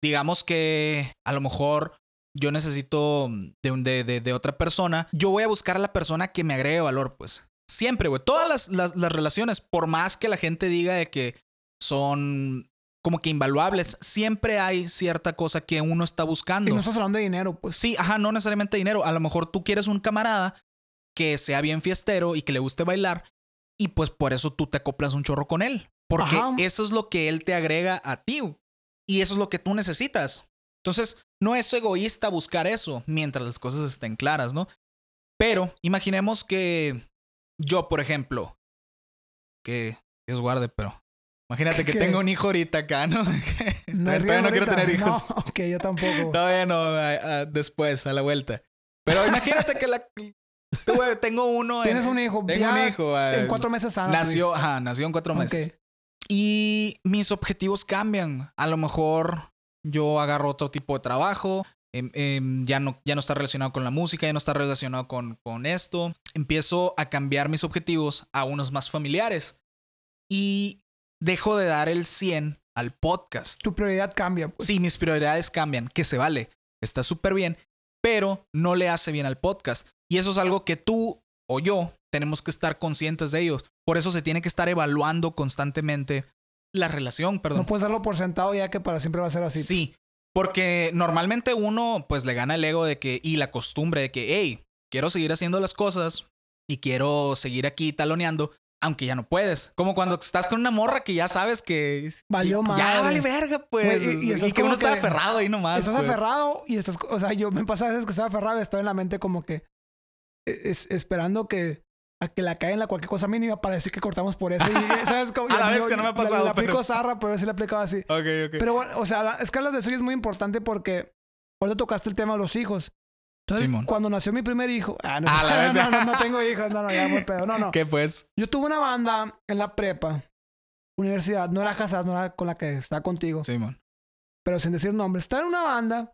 B: Digamos que a lo mejor yo necesito de, un- de, de- de otra persona. Yo voy a buscar a la persona que me agregue valor, pues. Siempre, güey. Todas las, las, las relaciones, por más que la gente diga de que son como que invaluables, siempre hay cierta cosa que uno está
A: y
B: buscando.
A: no estás hablando de dinero, pues.
B: Sí, ajá, no necesariamente dinero. A lo mejor tú quieres un camarada que sea bien fiestero y que le guste bailar y pues por eso tú te acoplas un chorro con él. Porque
A: Ajá.
B: eso es lo que él te agrega a ti y eso es lo que tú necesitas. Entonces, no es egoísta buscar eso mientras las cosas estén claras, ¿no? Pero imaginemos que yo, por ejemplo, que Dios guarde, pero imagínate que
A: ¿Qué?
B: tengo un hijo ahorita acá, ¿no?
A: No
B: Todavía no quiero tener hijos.
A: No, ok, yo tampoco.
B: Todavía no, a- a- después, a la vuelta. Pero imagínate que la, tuve- tengo uno. en-
A: Tienes un hijo.
B: Tengo
A: ya
B: un hijo.
A: En cuatro meses sana.
B: Nació, ajá, nació en cuatro meses. Y mis objetivos cambian. A lo mejor yo agarro otro tipo de trabajo. Em, em, ya, no, ya no está relacionado con la música, ya no está relacionado con, con esto. Empiezo a cambiar mis objetivos a unos más familiares. Y dejo de dar el 100 al podcast.
A: Tu prioridad cambia. Pues.
B: Sí, mis prioridades cambian, que se vale, está súper bien, pero no le hace bien al podcast. Y eso es algo que tú o yo tenemos que estar conscientes de ellos. Por eso se tiene que estar evaluando constantemente la relación, perdón.
A: No puedes darlo por sentado ya que para siempre va a ser así.
B: Sí, porque normalmente uno pues le gana el ego de que y la costumbre de que, hey, quiero seguir haciendo las cosas y quiero seguir aquí taloneando, aunque ya no puedes. Como cuando estás con una morra que ya sabes que
A: Valió
B: que
A: madre.
B: Ya vale verga, pues.
A: Y- y
B: y,
A: estás
B: que uno
A: como
B: está
A: que-
B: aferrado ahí nomás.
A: Estás
B: pues.
A: aferrado y estás, o sea, yo me pasa a veces que estoy aferrado y estoy en la mente como que es, esperando que a que la caigan la cualquier cosa mínima para decir que cortamos por eso. Y, ¿sabes? Como,
B: A la vez que no me ha
A: la-
B: pasado,
A: La, aplico
B: pero-
A: zarra, pero sí la aplicaba así.
B: Ok, ok.
A: Pero bueno, o sea, la escala de suyo es muy importante porque ahorita tocaste el tema de los hijos. Entonces,
B: Simón.
A: cuando nació mi primer hijo, ah, no,
B: A la vez.
A: no, no, no tengo hijos, no, no, ya muy pedo, no, no.
B: ¿Qué pues?
A: Yo tuve una banda en la prepa, universidad, no era casada, no era con la que estaba contigo,
B: Simón.
A: pero sin decir nombres. Estaba en una banda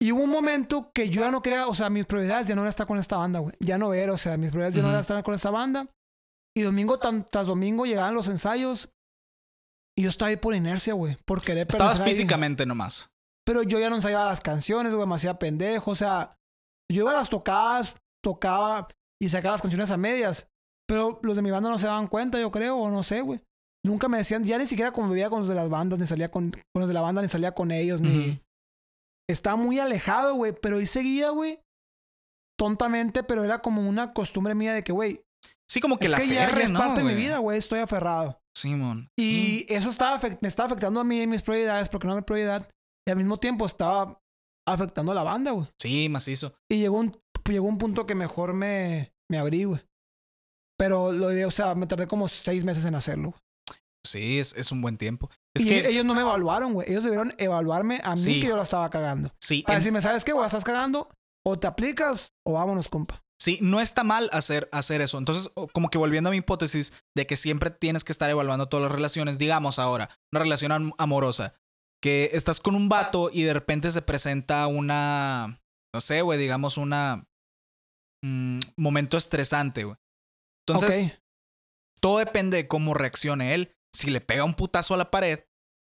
A: y hubo un momento que yo ya no quería, o sea, mis prioridades ya no eran estar con esta banda, güey. Ya no era, o sea, mis prioridades ya no eran estar con esta banda. Y domingo tan- tras domingo llegaban los ensayos y yo estaba ahí por inercia, güey, por querer
B: Estabas
A: permanecer ahí.
B: físicamente nomás.
A: Pero yo ya no ensayaba las canciones, güey, me hacía pendejo. O sea, yo iba a las tocadas, tocaba y sacaba las canciones a medias. Pero los de mi banda no se daban cuenta, yo creo, o no sé, güey. Nunca me decían, ya ni siquiera convivía con los de las bandas, ni salía con, con los de la banda, ni salía con ellos, ni. Estaba muy alejado, güey, pero ahí seguía, güey. Tontamente, pero era como una costumbre mía de que, güey,
B: Sí, como que
A: es
B: la
A: que ya
B: aferre,
A: es
B: ¿no?
A: parte de mi vida, güey, estoy aferrado.
B: Simón.
A: Y eso estaba me estaba afectando a mí en mis prioridades, porque no era mi prioridad. Y al mismo tiempo estaba afectando a la banda, güey.
B: Sí, macizo.
A: Y llegó un, llegó un punto que mejor me, me abrí, güey. Pero lo o sea, me tardé como seis meses en hacerlo.
B: Sí, es, es un buen tiempo. Es
A: y
B: que,
A: ellos no me evaluaron, güey. Ellos debieron evaluarme a mí
B: Sí.
A: que yo la estaba cagando.
B: sí,
A: Para
B: en-
A: decirme, ¿sabes qué, güey? La estás cagando. O te aplicas o vámonos, compa.
B: sí, no está mal hacer, hacer eso. Entonces, como que volviendo a mi hipótesis de que siempre tienes que estar evaluando todas las relaciones, digamos ahora, una relación am- amorosa, que estás con un vato y de repente se presenta una, no sé, güey, digamos una, un momento estresante, güey. Entonces,
A: Ok.
B: todo depende de cómo reaccione él. Si le pega un putazo a la pared,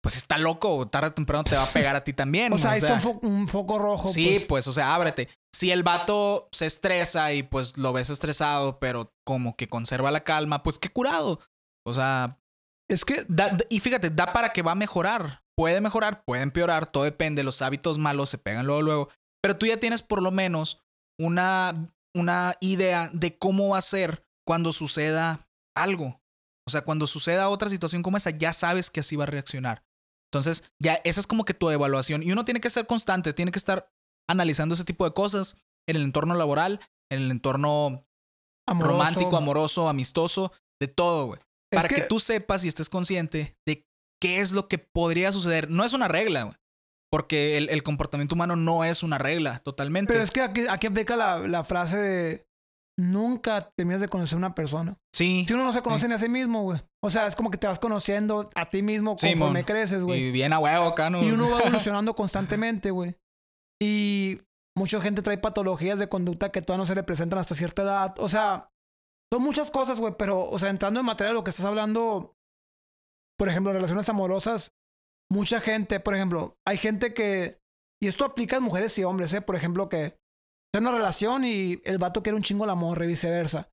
B: pues está loco, tarde o temprano te va a pegar a ti también.
A: O sea, ahí
B: sea,
A: está un, fo- un foco rojo.
B: Sí,
A: pues.
B: pues. o sea, ábrete. Si el vato se estresa y pues lo ves estresado, pero como que conserva la calma, pues qué curado. O sea,
A: Es que
B: da- y fíjate, da para que va a mejorar. Puede mejorar, puede empeorar, todo depende. Los hábitos malos se pegan luego, luego. Pero tú ya tienes por lo menos una, una idea de cómo va a ser cuando suceda algo. O sea, cuando suceda otra situación como esa, ya sabes que así va a reaccionar. Entonces, ya esa es como que tu evaluación. Y uno tiene que ser constante, tiene que estar analizando ese tipo de cosas en el entorno laboral, en el entorno
A: amoroso.
B: romántico, amoroso, amistoso, de todo, güey. Para que... tú sepas y estés consciente de qué es lo que podría suceder. No es una regla, güey. Porque el, el comportamiento humano no es una regla, totalmente.
A: Pero es que aquí, aquí aplica la, la frase de nunca terminas de conocer a una persona.
B: Sí.
A: Si uno no se conoce
B: Sí.
A: ni a sí mismo, güey. O sea, es como que te vas conociendo a ti mismo
B: Sí,
A: conforme
B: mon.
A: creces, güey.
B: Y bien a huevo acá, ¿no?
A: Y uno va evolucionando constantemente, güey. Y mucha gente trae patologías de conducta que todavía no se le presentan hasta cierta edad. O sea, Son muchas cosas, güey, pero, o sea, entrando en materia de lo que estás hablando, por ejemplo, relaciones amorosas, mucha gente, por ejemplo, hay gente que, y esto aplica a mujeres y hombres, ¿eh? Por ejemplo, que en una relación y el vato quiere un chingo la morra y viceversa.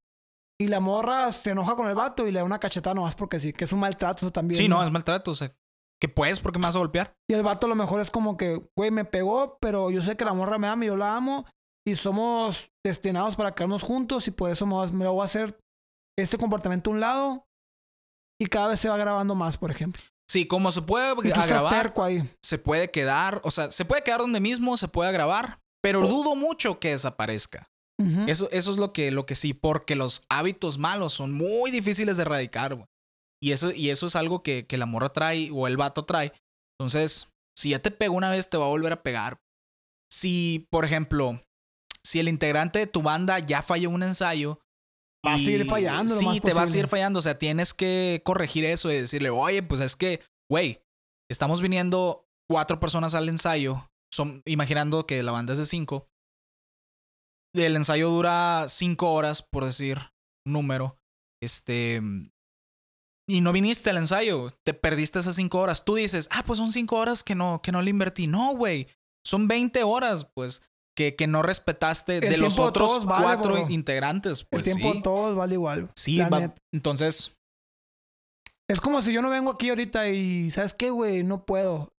A: Y la morra se enoja con el vato y le da una cachetada nomás porque sí, que es un maltrato eso también.
B: Sí, no, es maltrato. O sea, que puedes porque me vas a golpear.
A: Y el vato a lo mejor es como que, güey, me pegó, pero yo sé que la morra me ama y yo la amo. Y somos destinados para quedarnos juntos y por eso me, lo voy a hacer este comportamiento a un lado. Y cada vez se va grabando más, por ejemplo.
B: Sí, como se puede
A: ahí.
B: se puede quedar, o sea, se puede quedar donde mismo, se puede grabar, pero dudo mucho que desaparezca. Eso, eso es lo que, lo que sí, porque los hábitos malos son muy difíciles de erradicar, güey. Y eso, y eso es algo que, que la morra trae o el vato trae. Entonces, si ya te pegó una vez, te va a volver a pegar. Si, por ejemplo, si el integrante de tu banda ya falló un ensayo.
A: Va a seguir fallando lo
B: Sí,
A: más
B: te va a
A: posible.
B: seguir fallando. O sea, tienes que corregir eso y decirle, oye, pues es que, güey, estamos viniendo cuatro personas al ensayo. Son, imaginando que la banda es de cinco. El ensayo dura cinco horas, por decir un número. Este. Y no viniste al ensayo. Te perdiste esas cinco horas. Tú dices, ah, pues son cinco horas que no, que no le invertí. No, güey. Son 20 horas, pues, que, que no respetaste
A: El
B: de los
A: de
B: otros
A: vale,
B: cuatro
A: bro.
B: integrantes.
A: el
B: Pues
A: tiempo
B: sí.
A: de todos vale igual.
B: Sí, va- entonces,
A: Es como si yo no vengo aquí ahorita y, ¿sabes qué, güey? No puedo.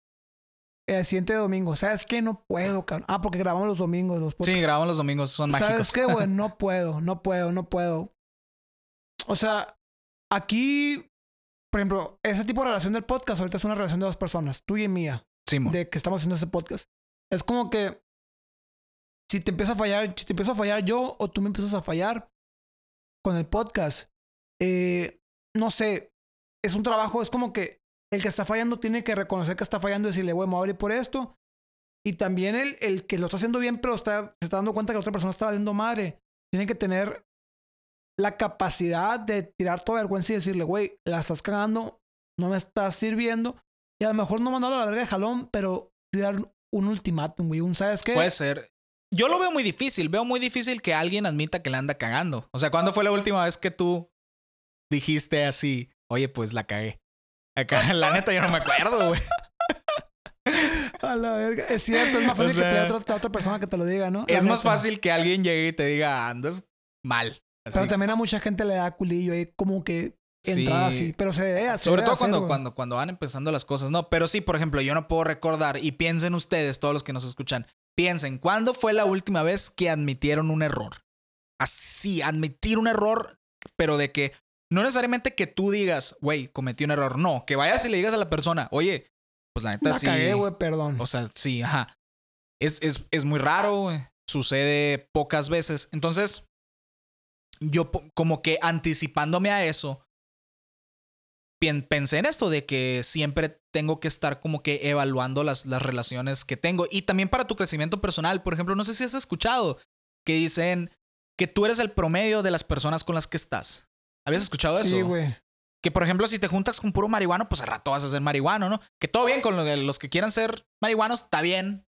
A: El siguiente domingo, ¿sabes qué? No puedo, cabrón. Ah, porque grabamos los domingos. Los
B: sí, grabamos los domingos, son mágicos.
A: ¿Sabes qué, güey? No puedo, no puedo, no puedo. O sea, aquí, por ejemplo, ese tipo de relación del podcast ahorita es una relación de dos personas, tuya y mía,
B: Simón.
A: de que estamos haciendo este podcast. Es como que si te empieza a fallar, si te empiezo a fallar yo o tú me empiezas a fallar con el podcast, eh, no sé, es un trabajo, es como que el que está fallando tiene que reconocer que está fallando y decirle, güey, me voy a abrir por esto. Y también el, el que lo está haciendo bien, pero está, se está dando cuenta que la otra persona está valiendo madre, tiene que tener la capacidad de tirar toda vergüenza y decirle, güey, la estás cagando, no me estás sirviendo. Y a lo mejor no mandarlo a la verga de jalón, pero tirar un ultimátum, güey. Un, ¿sabes qué?
B: Puede ser. Yo lo veo muy difícil. Veo muy difícil que alguien admita que le anda cagando. O sea, ¿cuándo fue la última vez que tú dijiste así? Oye, pues la cagué. Acá, la neta, yo no me acuerdo, güey.
A: A la verga. Es cierto, es más
B: O
A: fácil
B: sea,
A: que te otra, otra persona que te lo diga, ¿no? La
B: Es más fácil que alguien llegue y te diga, andas mal. Así.
A: Pero también a mucha gente le da culillo ahí, como que entrar
B: Sí.
A: así. Pero se debe hacer.
B: Sobre todo
A: hacer,
B: cuando, cuando, cuando van empezando las cosas, ¿no? Pero sí, por ejemplo, yo no puedo recordar, y piensen ustedes, todos los que nos escuchan, piensen, ¿cuándo fue la última vez que admitieron un error? Así, admitir un error, pero de que no necesariamente que tú digas, güey, cometí un error, no, que vayas y le digas a la persona, oye, pues la neta
A: La
B: sí.
A: cagué, güey, perdón.
B: O sea, sí, ajá. Es, es, es muy raro. Sucede pocas veces. Entonces, yo como que anticipándome a eso, pensé en esto de que siempre tengo que estar como que evaluando las, las relaciones que tengo. Y también para tu crecimiento personal. Por ejemplo, no sé si has escuchado que dicen que tú eres el promedio de las personas con las que estás. ¿Habías escuchado eso?
A: sí, güey.
B: Que por ejemplo, si te juntas con puro marihuano, pues al rato vas a ser marihuano, ¿no? Que todo bien con los que quieran ser marihuanos, está bien.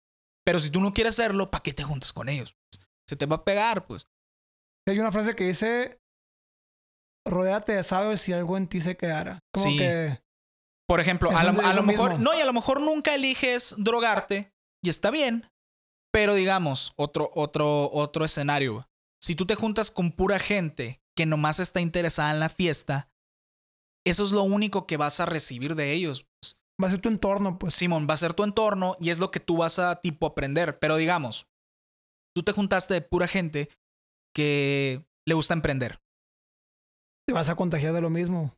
B: Pero si tú no quieres serlo, ¿para qué te juntas con ellos? Se te va a pegar, pues.
A: Hay una frase que dice: Rodéate de sabios si algo en ti se quedara. Como
B: Sí.
A: que.
B: Por ejemplo, a, lo, a mejor,
A: mismo.
B: no, y a lo mejor nunca eliges drogarte y está bien. Pero digamos, otro, otro, otro escenario. Si tú te juntas con pura gente que nomás está interesada en la fiesta, eso es lo único que vas a recibir de ellos. pues.
A: Va a ser tu entorno, pues.
B: Simón, va a ser tu entorno y es lo que tú vas a tipo aprender. Pero digamos, tú te juntaste de pura gente que le gusta emprender.
A: Te vas a contagiar de lo mismo.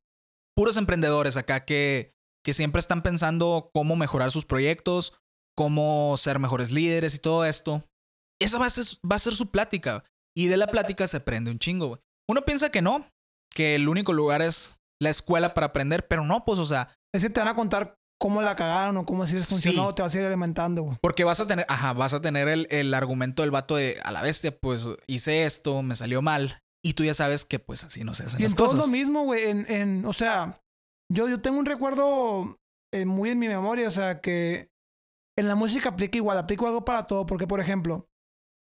B: Puros emprendedores acá que, que siempre están pensando cómo mejorar sus proyectos, cómo ser mejores líderes y todo esto. Esa va a ser, va a ser su plática. Y de la plática se aprende un chingo, güey. Uno piensa que no, que el único lugar es la escuela para aprender, pero no, pues, o sea,
A: Es que te van a contar cómo la cagaron o cómo así les
B: Sí.
A: funcionó. Te vas a ir alimentando, güey.
B: Porque vas a tener, ajá, vas a tener el, el argumento del vato de a la bestia, pues hice esto, me salió mal. Y tú ya sabes que pues así no se hacen
A: Y
B: las
A: es
B: cosas.
A: lo mismo, güey. En, en, o sea, yo, yo tengo un recuerdo eh, muy en mi memoria. O sea, que en la música aplica igual. Aplico algo para todo. Porque, por ejemplo,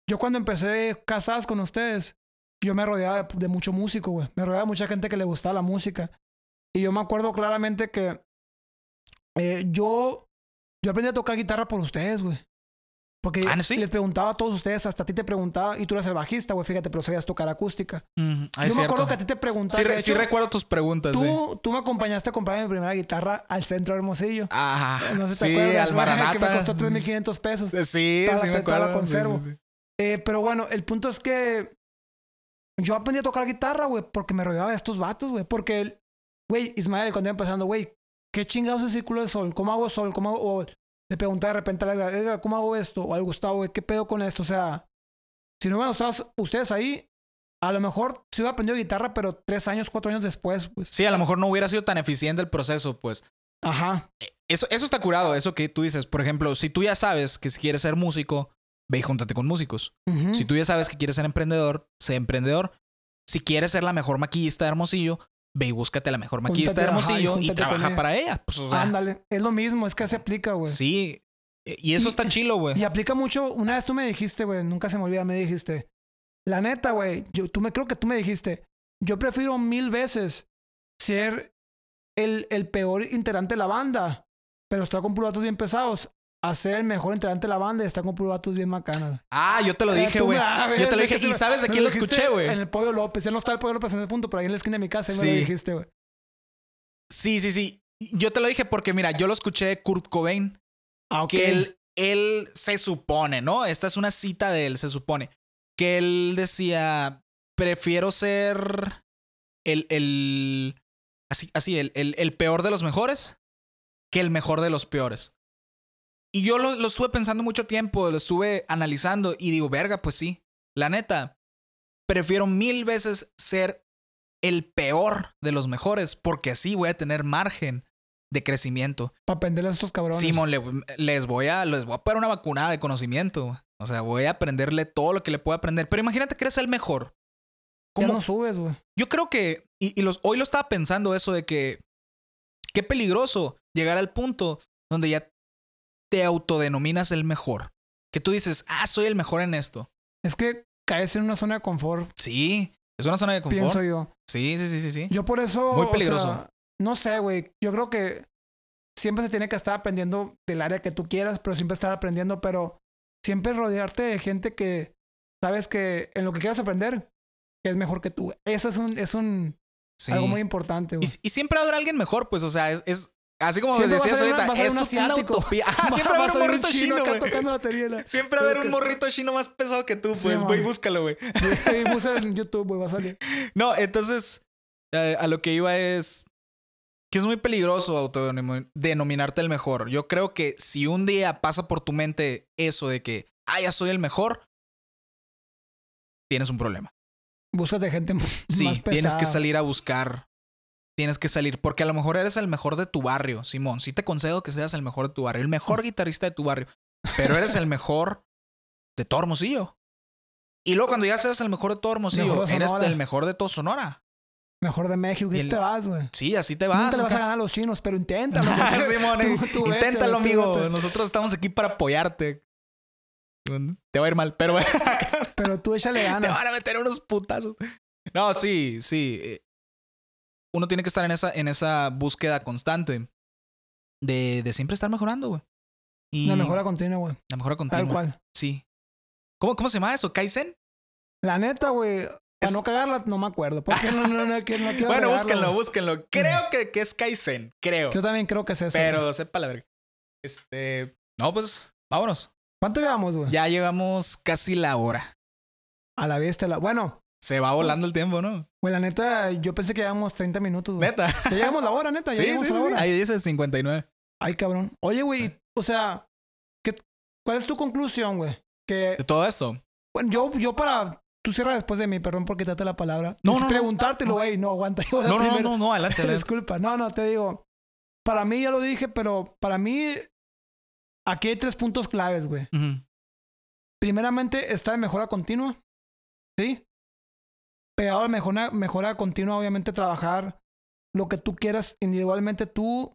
A: yo cuando empecé casadas con ustedes, yo me rodeaba de, de mucho músico, güey. Me rodeaba de mucha gente que le gustaba la música. Y yo me acuerdo claramente que eh, yo, yo aprendí a tocar guitarra por ustedes, güey. Porque
B: Ah, ¿sí?
A: les preguntaba a todos ustedes, hasta a ti te preguntaba, y tú eres el bajista, güey, fíjate, pero sabías tocar acústica.
B: Ujú, ah,
A: yo me
B: cierto.
A: acuerdo que a ti te preguntaba.
B: Sí, re- sí
A: hecho,
B: recuerdo tus preguntas, sí.
A: tú, tú me acompañaste a comprar mi primera guitarra al centro de Hermosillo.
B: Ah,
A: No sé si
B: sí,
A: te acuerdas,
B: al Maranata.
A: que me costó 3.500 pesos.
B: Sí, sí me
A: la
B: acuerdo. sí,
A: conservo.
B: sí, sí.
A: Eh, pero bueno, el punto es que yo aprendí a tocar guitarra, güey, porque me rodeaba de estos vatos, güey. Porque, güey, Ismael, cuando iba empezando, güey, ¿qué chingados es el círculo de sol? ¿Cómo hago sol? ¿Cómo hago? O le preguntaba de repente a la Edgar, ¿cómo hago esto? O al Gustavo, güey, ¿qué pedo con esto? O sea, si no hubieran estado ustedes ahí, a lo mejor sí hubiera aprendido guitarra, pero tres años, cuatro años después, pues.
B: Sí, a lo mejor no hubiera sido tan eficiente el proceso, pues.
A: Ajá.
B: Eso, eso está curado, eso que tú dices. Por ejemplo, si tú ya sabes que si quieres ser músico, ve y júntate con músicos. Si tú ya sabes que quieres ser emprendedor, sé emprendedor. Si quieres ser la mejor maquillista de Hermosillo, ve y búscate la mejor maquillista de
A: Júntate, ajá, y
B: Hermosillo y, trabaja para ella. Pues, o sea,
A: Ándale. Es lo mismo, es que se aplica, güey.
B: sí. Y eso
A: Y-
B: está chilo, güey.
A: Y aplica mucho. Una vez tú me dijiste, güey, nunca se me olvida, me dijiste. La neta, güey, yo tú me creo que tú me dijiste. Yo prefiero mil veces ser el, el peor integrante de la banda, pero estar con vatos bien pesados, a ser el mejor integrante de la banda y estar con puros vatos bien macanas.
B: Ah, yo te lo
A: Eh,
B: dije,
A: tú
B: güey.
A: me- ah,
B: Yo te lo dije. ¿Y sabes de
A: me
B: quién lo escuché, güey?
A: En el Pollo López. Ya no está el Pollo López en ese punto, pero ahí en la esquina de mi casa me
B: Sí.
A: lo dijiste, güey.
B: Sí, sí, sí. Yo te lo dije porque, mira, yo lo escuché de Kurt Cobain.
A: Ah, ok.
B: que él, él se supone, ¿no? Esta es una cita de él, se supone, que él decía, prefiero ser el, el, así, así, el, el, el peor de los mejores que el mejor de los peores. Y yo lo, lo estuve pensando mucho tiempo, lo estuve analizando y digo, verga, pues sí, la neta, prefiero mil veces ser el peor de los mejores porque así voy a tener margen de crecimiento.
A: Para aprenderle a estos cabrones.
B: Simón, le- les voy a les voy a poner una vacunada de conocimiento. O sea, voy a aprenderle todo lo que le puedo aprender. Pero imagínate que eres el mejor.
A: Ya
B: ¿Cómo?
A: no subes, güey.
B: Yo creo que, y, y los, hoy lo estaba pensando eso de que, qué peligroso llegar al punto donde ya te autodenominas el mejor. Que tú dices, ah, soy el mejor en esto.
A: Es que caes en una zona de confort,
B: Sí, es una zona de confort.
A: pienso yo.
B: Sí, sí, sí, sí, sí.
A: Yo por eso.
B: Muy
A: o
B: peligroso.
A: sea, no sé, güey. Yo creo que siempre se tiene que estar aprendiendo del área que tú quieras, pero siempre estar aprendiendo, pero siempre rodearte de gente que sabes que en lo que quieras aprender es mejor que tú. Eso es un, es un
B: Sí.
A: algo muy importante,
B: Y,
A: güey.
B: y siempre habrá alguien mejor, pues, o sea, es, es así como
A: Siempre
B: decías
A: una-
B: ahorita,
A: salir
B: es
A: un
B: una utopía. Siempre va a haber un morrito chino, güey. Siempre va a haber un
A: sí.
B: morrito chino más pesado que tú,
A: Sí,
B: pues, güey,
A: man.
B: búscalo, güey.
A: Sí, puse en YouTube, güey, va a salir.
B: No, entonces, eh, a lo que iba es que es muy peligroso autodenominarte el mejor. Yo creo que si un día pasa por tu mente eso de que, ah, ya soy el mejor, tienes un problema.
A: Búscate gente
B: Sí,
A: más pesada.
B: tienes que salir a buscar. Tienes que salir, porque a lo mejor eres el mejor de tu barrio, Simón. Sí te concedo que seas el mejor de tu barrio, el mejor guitarrista de tu barrio, pero eres el mejor de todo Hermosillo. Y luego cuando ya seas el mejor de todo Hermosillo,
A: Mejor de
B: eres el mejor de todo Sonora.
A: Mejor de México.
B: Y el-
A: te vas, güey.
B: Sí, así te
A: Nunca
B: vas.
A: le vas a ganar a los chinos, pero inténtalo.
B: Simón,
A: tú- tú vete,
B: inténtalo, amigo.
A: vete.
B: Nosotros estamos aquí para apoyarte. Te va a ir mal, pero
A: Pero tú échale
B: te
A: ganas.
B: van a meter unos putazos. No, sí, sí. Uno tiene que estar en esa, en esa búsqueda constante de, de siempre estar mejorando, güey. Y
A: La mejora continua, güey.
B: la mejora continua.
A: Tal cual.
B: Sí. ¿Cómo, ¿Cómo se llama eso? ¿Kaizen?
A: La neta, güey.
B: Es-
A: Para no cagarla, no me acuerdo. Porque no, no, no, que no quiero
B: Bueno, búsquenlo, búsquenlo. Creo que, que es Kaizen. Creo.
A: Yo también creo que es eso.
B: Pero sepa la verga. Este. No, pues vámonos.
A: ¿Cuánto llevamos, güey?
B: Ya llegamos casi la hora.
A: A la vista. La... Bueno,
B: Se va volando el tiempo, ¿no?
A: güey, la neta, yo pensé que llevamos 30 minutos, güey.
B: Neta.
A: Ya llegamos la hora, neta. Ya
B: Sí, sí, sí.
A: hora.
B: Ahí dice 59.
A: Ay, cabrón. Oye, güey, o sea, ¿qué, ¿cuál es tu conclusión, güey? Que,
B: De todo eso.
A: bueno, yo, yo para... Tú cierras después de mí, perdón por quitarte la palabra.
B: No,
A: Es
B: no, no.
A: preguntártelo, güey. No, aguanta. yo
B: No, no, no, no, adelante, adelante.
A: Disculpa. No, no, te digo. Para mí, ya lo dije, pero para mí... Aquí hay tres puntos claves, güey.
B: Ujú.
A: Primeramente, está de mejora continua. ¿Sí? Pegado a mejora, mejora continua, obviamente, trabajar lo que tú quieras individualmente, tú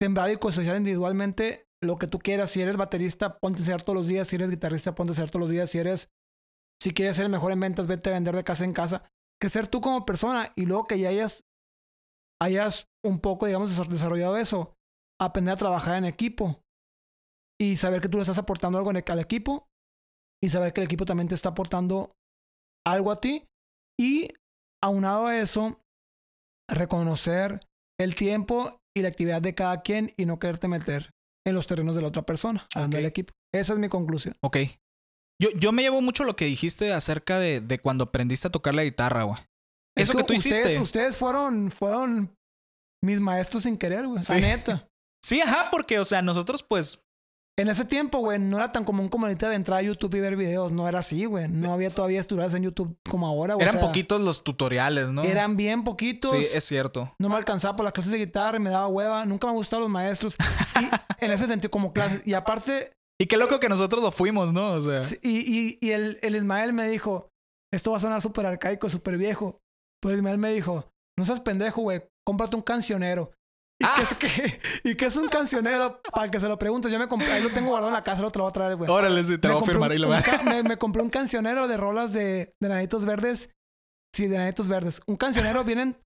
A: sembrar y cosechar individualmente lo que tú quieras. Si eres baterista, ponte a hacer todos los días. Si eres guitarrista, ponte a hacer todos los días. Si eres, Si quieres ser el mejor en ventas, vete a vender de casa en casa. Que ser tú como persona y luego que ya hayas, hayas un poco, digamos, desa- desarrollado eso, aprender a trabajar en equipo y saber que tú le estás aportando algo al equipo y saber que el equipo también te está aportando algo a ti y aunado a eso, reconocer el tiempo y la actividad de cada quien y no quererte meter en los terrenos de la otra persona, hablando del equipo. Esa es mi conclusión.
B: Ok. Yo, yo me llevo mucho lo que dijiste acerca de, de cuando aprendiste a tocar la guitarra, güey.
A: Es
B: Eso que, tú
A: ustedes,
B: hiciste.
A: Ustedes fueron, fueron mis maestros sin querer, güey.
B: Sí.
A: La neta.
B: Sí, ajá, porque, o sea, nosotros, pues,
A: En ese tiempo, güey, no era tan común como ahorita de entrar a YouTube y ver videos. No era así, güey. No había todavía tutoriales en YouTube como ahora, güey.
B: eran
A: O sea,
B: poquitos los tutoriales, ¿no?
A: Eran bien poquitos.
B: Sí, es cierto.
A: No me alcanzaba por las clases de guitarra y me daba hueva. Nunca me gustaron los maestros. Y en ese sentido, como clases. Y aparte,
B: Y qué loco que nosotros lo fuimos, ¿no? O sea.
A: y, y, y el, el Ismael me dijo, esto va a sonar súper arcaico, súper viejo. Pero Ismael me dijo, no seas pendejo, güey, cómprate un cancionero. ¿Y,
B: Ah.
A: qué es, ¿Y un cancionero? Para que se lo preguntes. Yo me compré, ahí lo tengo guardado en la casa, lo te lo voy a traer, güey.
B: Órale, sí, te
A: Me
B: lo voy a firmar
A: un-
B: ahí lo voy a-
A: me, me compré un cancionero de rolas de, de Nanitos Verdes. Sí, de Nanitos Verdes. Un cancionero vienen.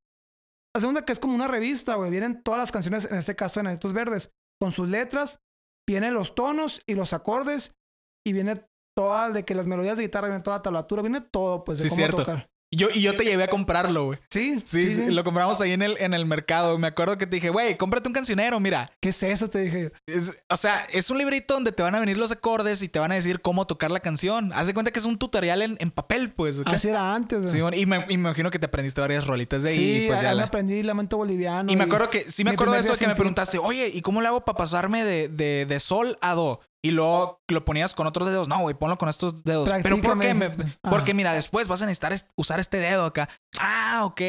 A: La segunda que es como una revista, güey. Vienen todas las canciones, en este caso de Nanitos Verdes, con sus letras. Vienen los tonos y los acordes. Y viene toda de que las melodías de guitarra, viene toda la tablatura, viene todo, pues, de
B: Sí,
A: cómo
B: cierto.
A: tocar.
B: Y yo, y yo te llevé a comprarlo, güey.
A: Sí,
B: Sí,
A: sí, sí.
B: lo compramos ahí en el, en el mercado. Me acuerdo que te dije, güey, cómprate un cancionero, mira.
A: ¿Qué es eso? Te dije yo.
B: Es- o sea, es un librito donde te van a venir los acordes y te van a decir cómo tocar la canción. Haz de cuenta que es un tutorial en, en papel, pues.
A: Así era antes, güey.
B: Sí, bueno, y, me, y me imagino que te aprendiste varias rolitas de ahí.
A: Sí,
B: pues ya la-
A: aprendí Lamento Boliviano.
B: Y me acuerdo que, sí me acuerdo de eso que me preguntaste, oye, ¿y cómo le hago para pasarme de, de, de sol a do? Y luego lo ponías con otros dedos. No, güey, ponlo con estos dedos. ¿Pero por qué? Me- porque mira, después vas a necesitar est- usar este dedo acá. Ah, ok.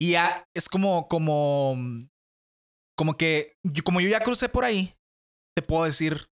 B: Y ya es como, como, como que, yo- como yo ya crucé por ahí, te puedo decir.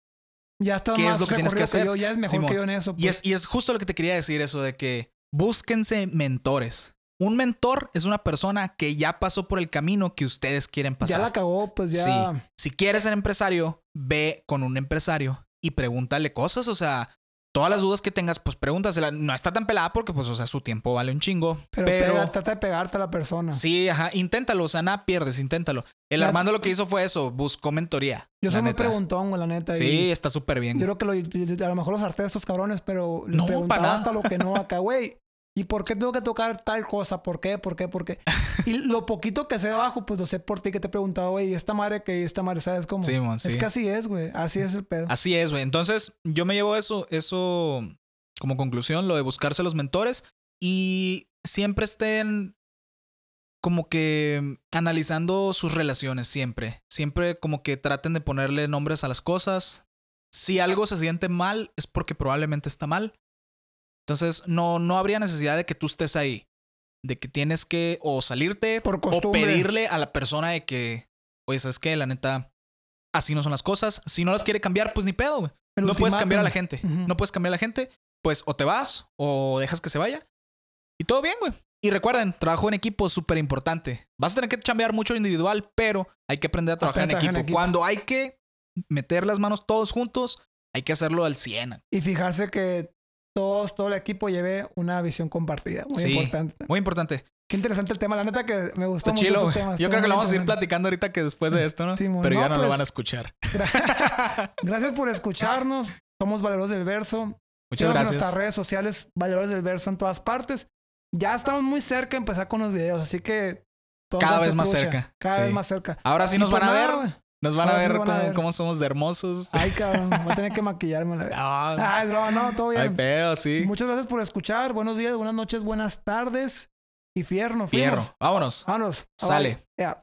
A: Ya estás
B: ¿Qué es
A: más
B: lo que tienes que hacer?
A: yo, ya es mejor
B: Simón.
A: que yo en eso.
B: Y
A: pues.
B: es, y es justo lo que te quería decir, eso de que búsquense mentores. Un mentor es una persona que ya pasó por el camino que ustedes quieren pasar.
A: Ya la cagó, pues ya.
B: Sí. Si quieres ser empresario, ve con un empresario y pregúntale cosas. O sea, todas las dudas que tengas, pues pregúntasela. No está tan pelada porque, pues, o sea, su tiempo vale un chingo.
A: Pero,
B: Pero,
A: pega- trata de pegarte a la persona.
B: sí, ajá, inténtalo. O sea, nada pierdes, inténtalo. El
A: La-
B: Armando lo que hizo fue eso, buscó mentoría.
A: Yo soy muy preguntón, güey, la neta.
B: Sí,
A: y
B: está súper bien.
A: Yo creo que lo, a lo mejor los harté a estos cabrones, pero les
B: No,
A: preguntaba hasta lo que no acá, güey. ¿Y por qué tengo que tocar tal cosa? ¿Por qué? ¿Por qué? ¿Por qué? Y lo poquito que sé de abajo, pues lo sé por ti que te he preguntado, güey, ¿y esta madre que esta madre, ¿sabes cómo?
B: Sí, mon,
A: Es
B: sí.
A: que así es, güey. Así es el pedo.
B: Así es, güey. Entonces, yo me llevo eso, eso como conclusión, lo de buscarse los mentores y siempre estén como que analizando sus relaciones, siempre. Siempre como que traten de ponerle nombres a las cosas. Si algo se siente mal, es porque probablemente está mal. Entonces, no, no habría necesidad de que tú estés ahí. De que tienes que o salirte
A: Por
B: o pedirle a la persona de que, pues es que la neta, así no son las cosas. Si no las quiere cambiar, pues ni pedo, güey. No puedes cambiar a la gente. No puedes cambiar a la gente. Pues o te vas o dejas que se vaya. Y todo bien, güey. Y recuerden, trabajo en equipo es súper importante. Vas a tener que chambear mucho individual, pero hay que aprender a trabajar en
A: Aprender a
B: equipo.
A: trabajar en equipo.
B: Cuando hay que meter las manos todos juntos, hay que hacerlo al 100.
A: Y fijarse que todos, todo el equipo lleve una visión compartida. Muy
B: Sí.
A: importante.
B: Muy importante.
A: Qué interesante el tema. La neta que me gustó
B: Está
A: mucho
B: chilo,
A: temas.
B: Yo creo que lo vamos a ir platicando ahorita que después de esto, ¿no?
A: Sí.
B: Pero ya
A: No,
B: lo
A: pues-
B: van a escuchar.
A: Gracias por escucharnos. Somos Valeros del Verso.
B: Muchas
A: Síganos En
B: gracias.
A: nuestras redes sociales, Valeros del Verso en todas partes. Ya estamos muy cerca de empezar con los videos, así que...
B: Cada vez más
A: trucha.
B: cerca,
A: Cada
B: sí.
A: vez más cerca.
B: Ahora sí nos
A: pues
B: van a
A: nada,
B: ver. Nos van a ver
A: nos van a
B: cómo,
A: ver.
B: cómo somos de hermosos.
A: Ay, cabrón. Voy a tener que maquillarme. La verdad.
B: Ah,
A: Ay, no, no, todo
B: Ay,
A: bien.
B: pedo, sí.
A: Muchas gracias por escuchar. Buenos días, buenas noches, buenas tardes. Y fierno.
B: Fierro. Vámonos.
A: Vámonos.
B: Sale.
A: Ya.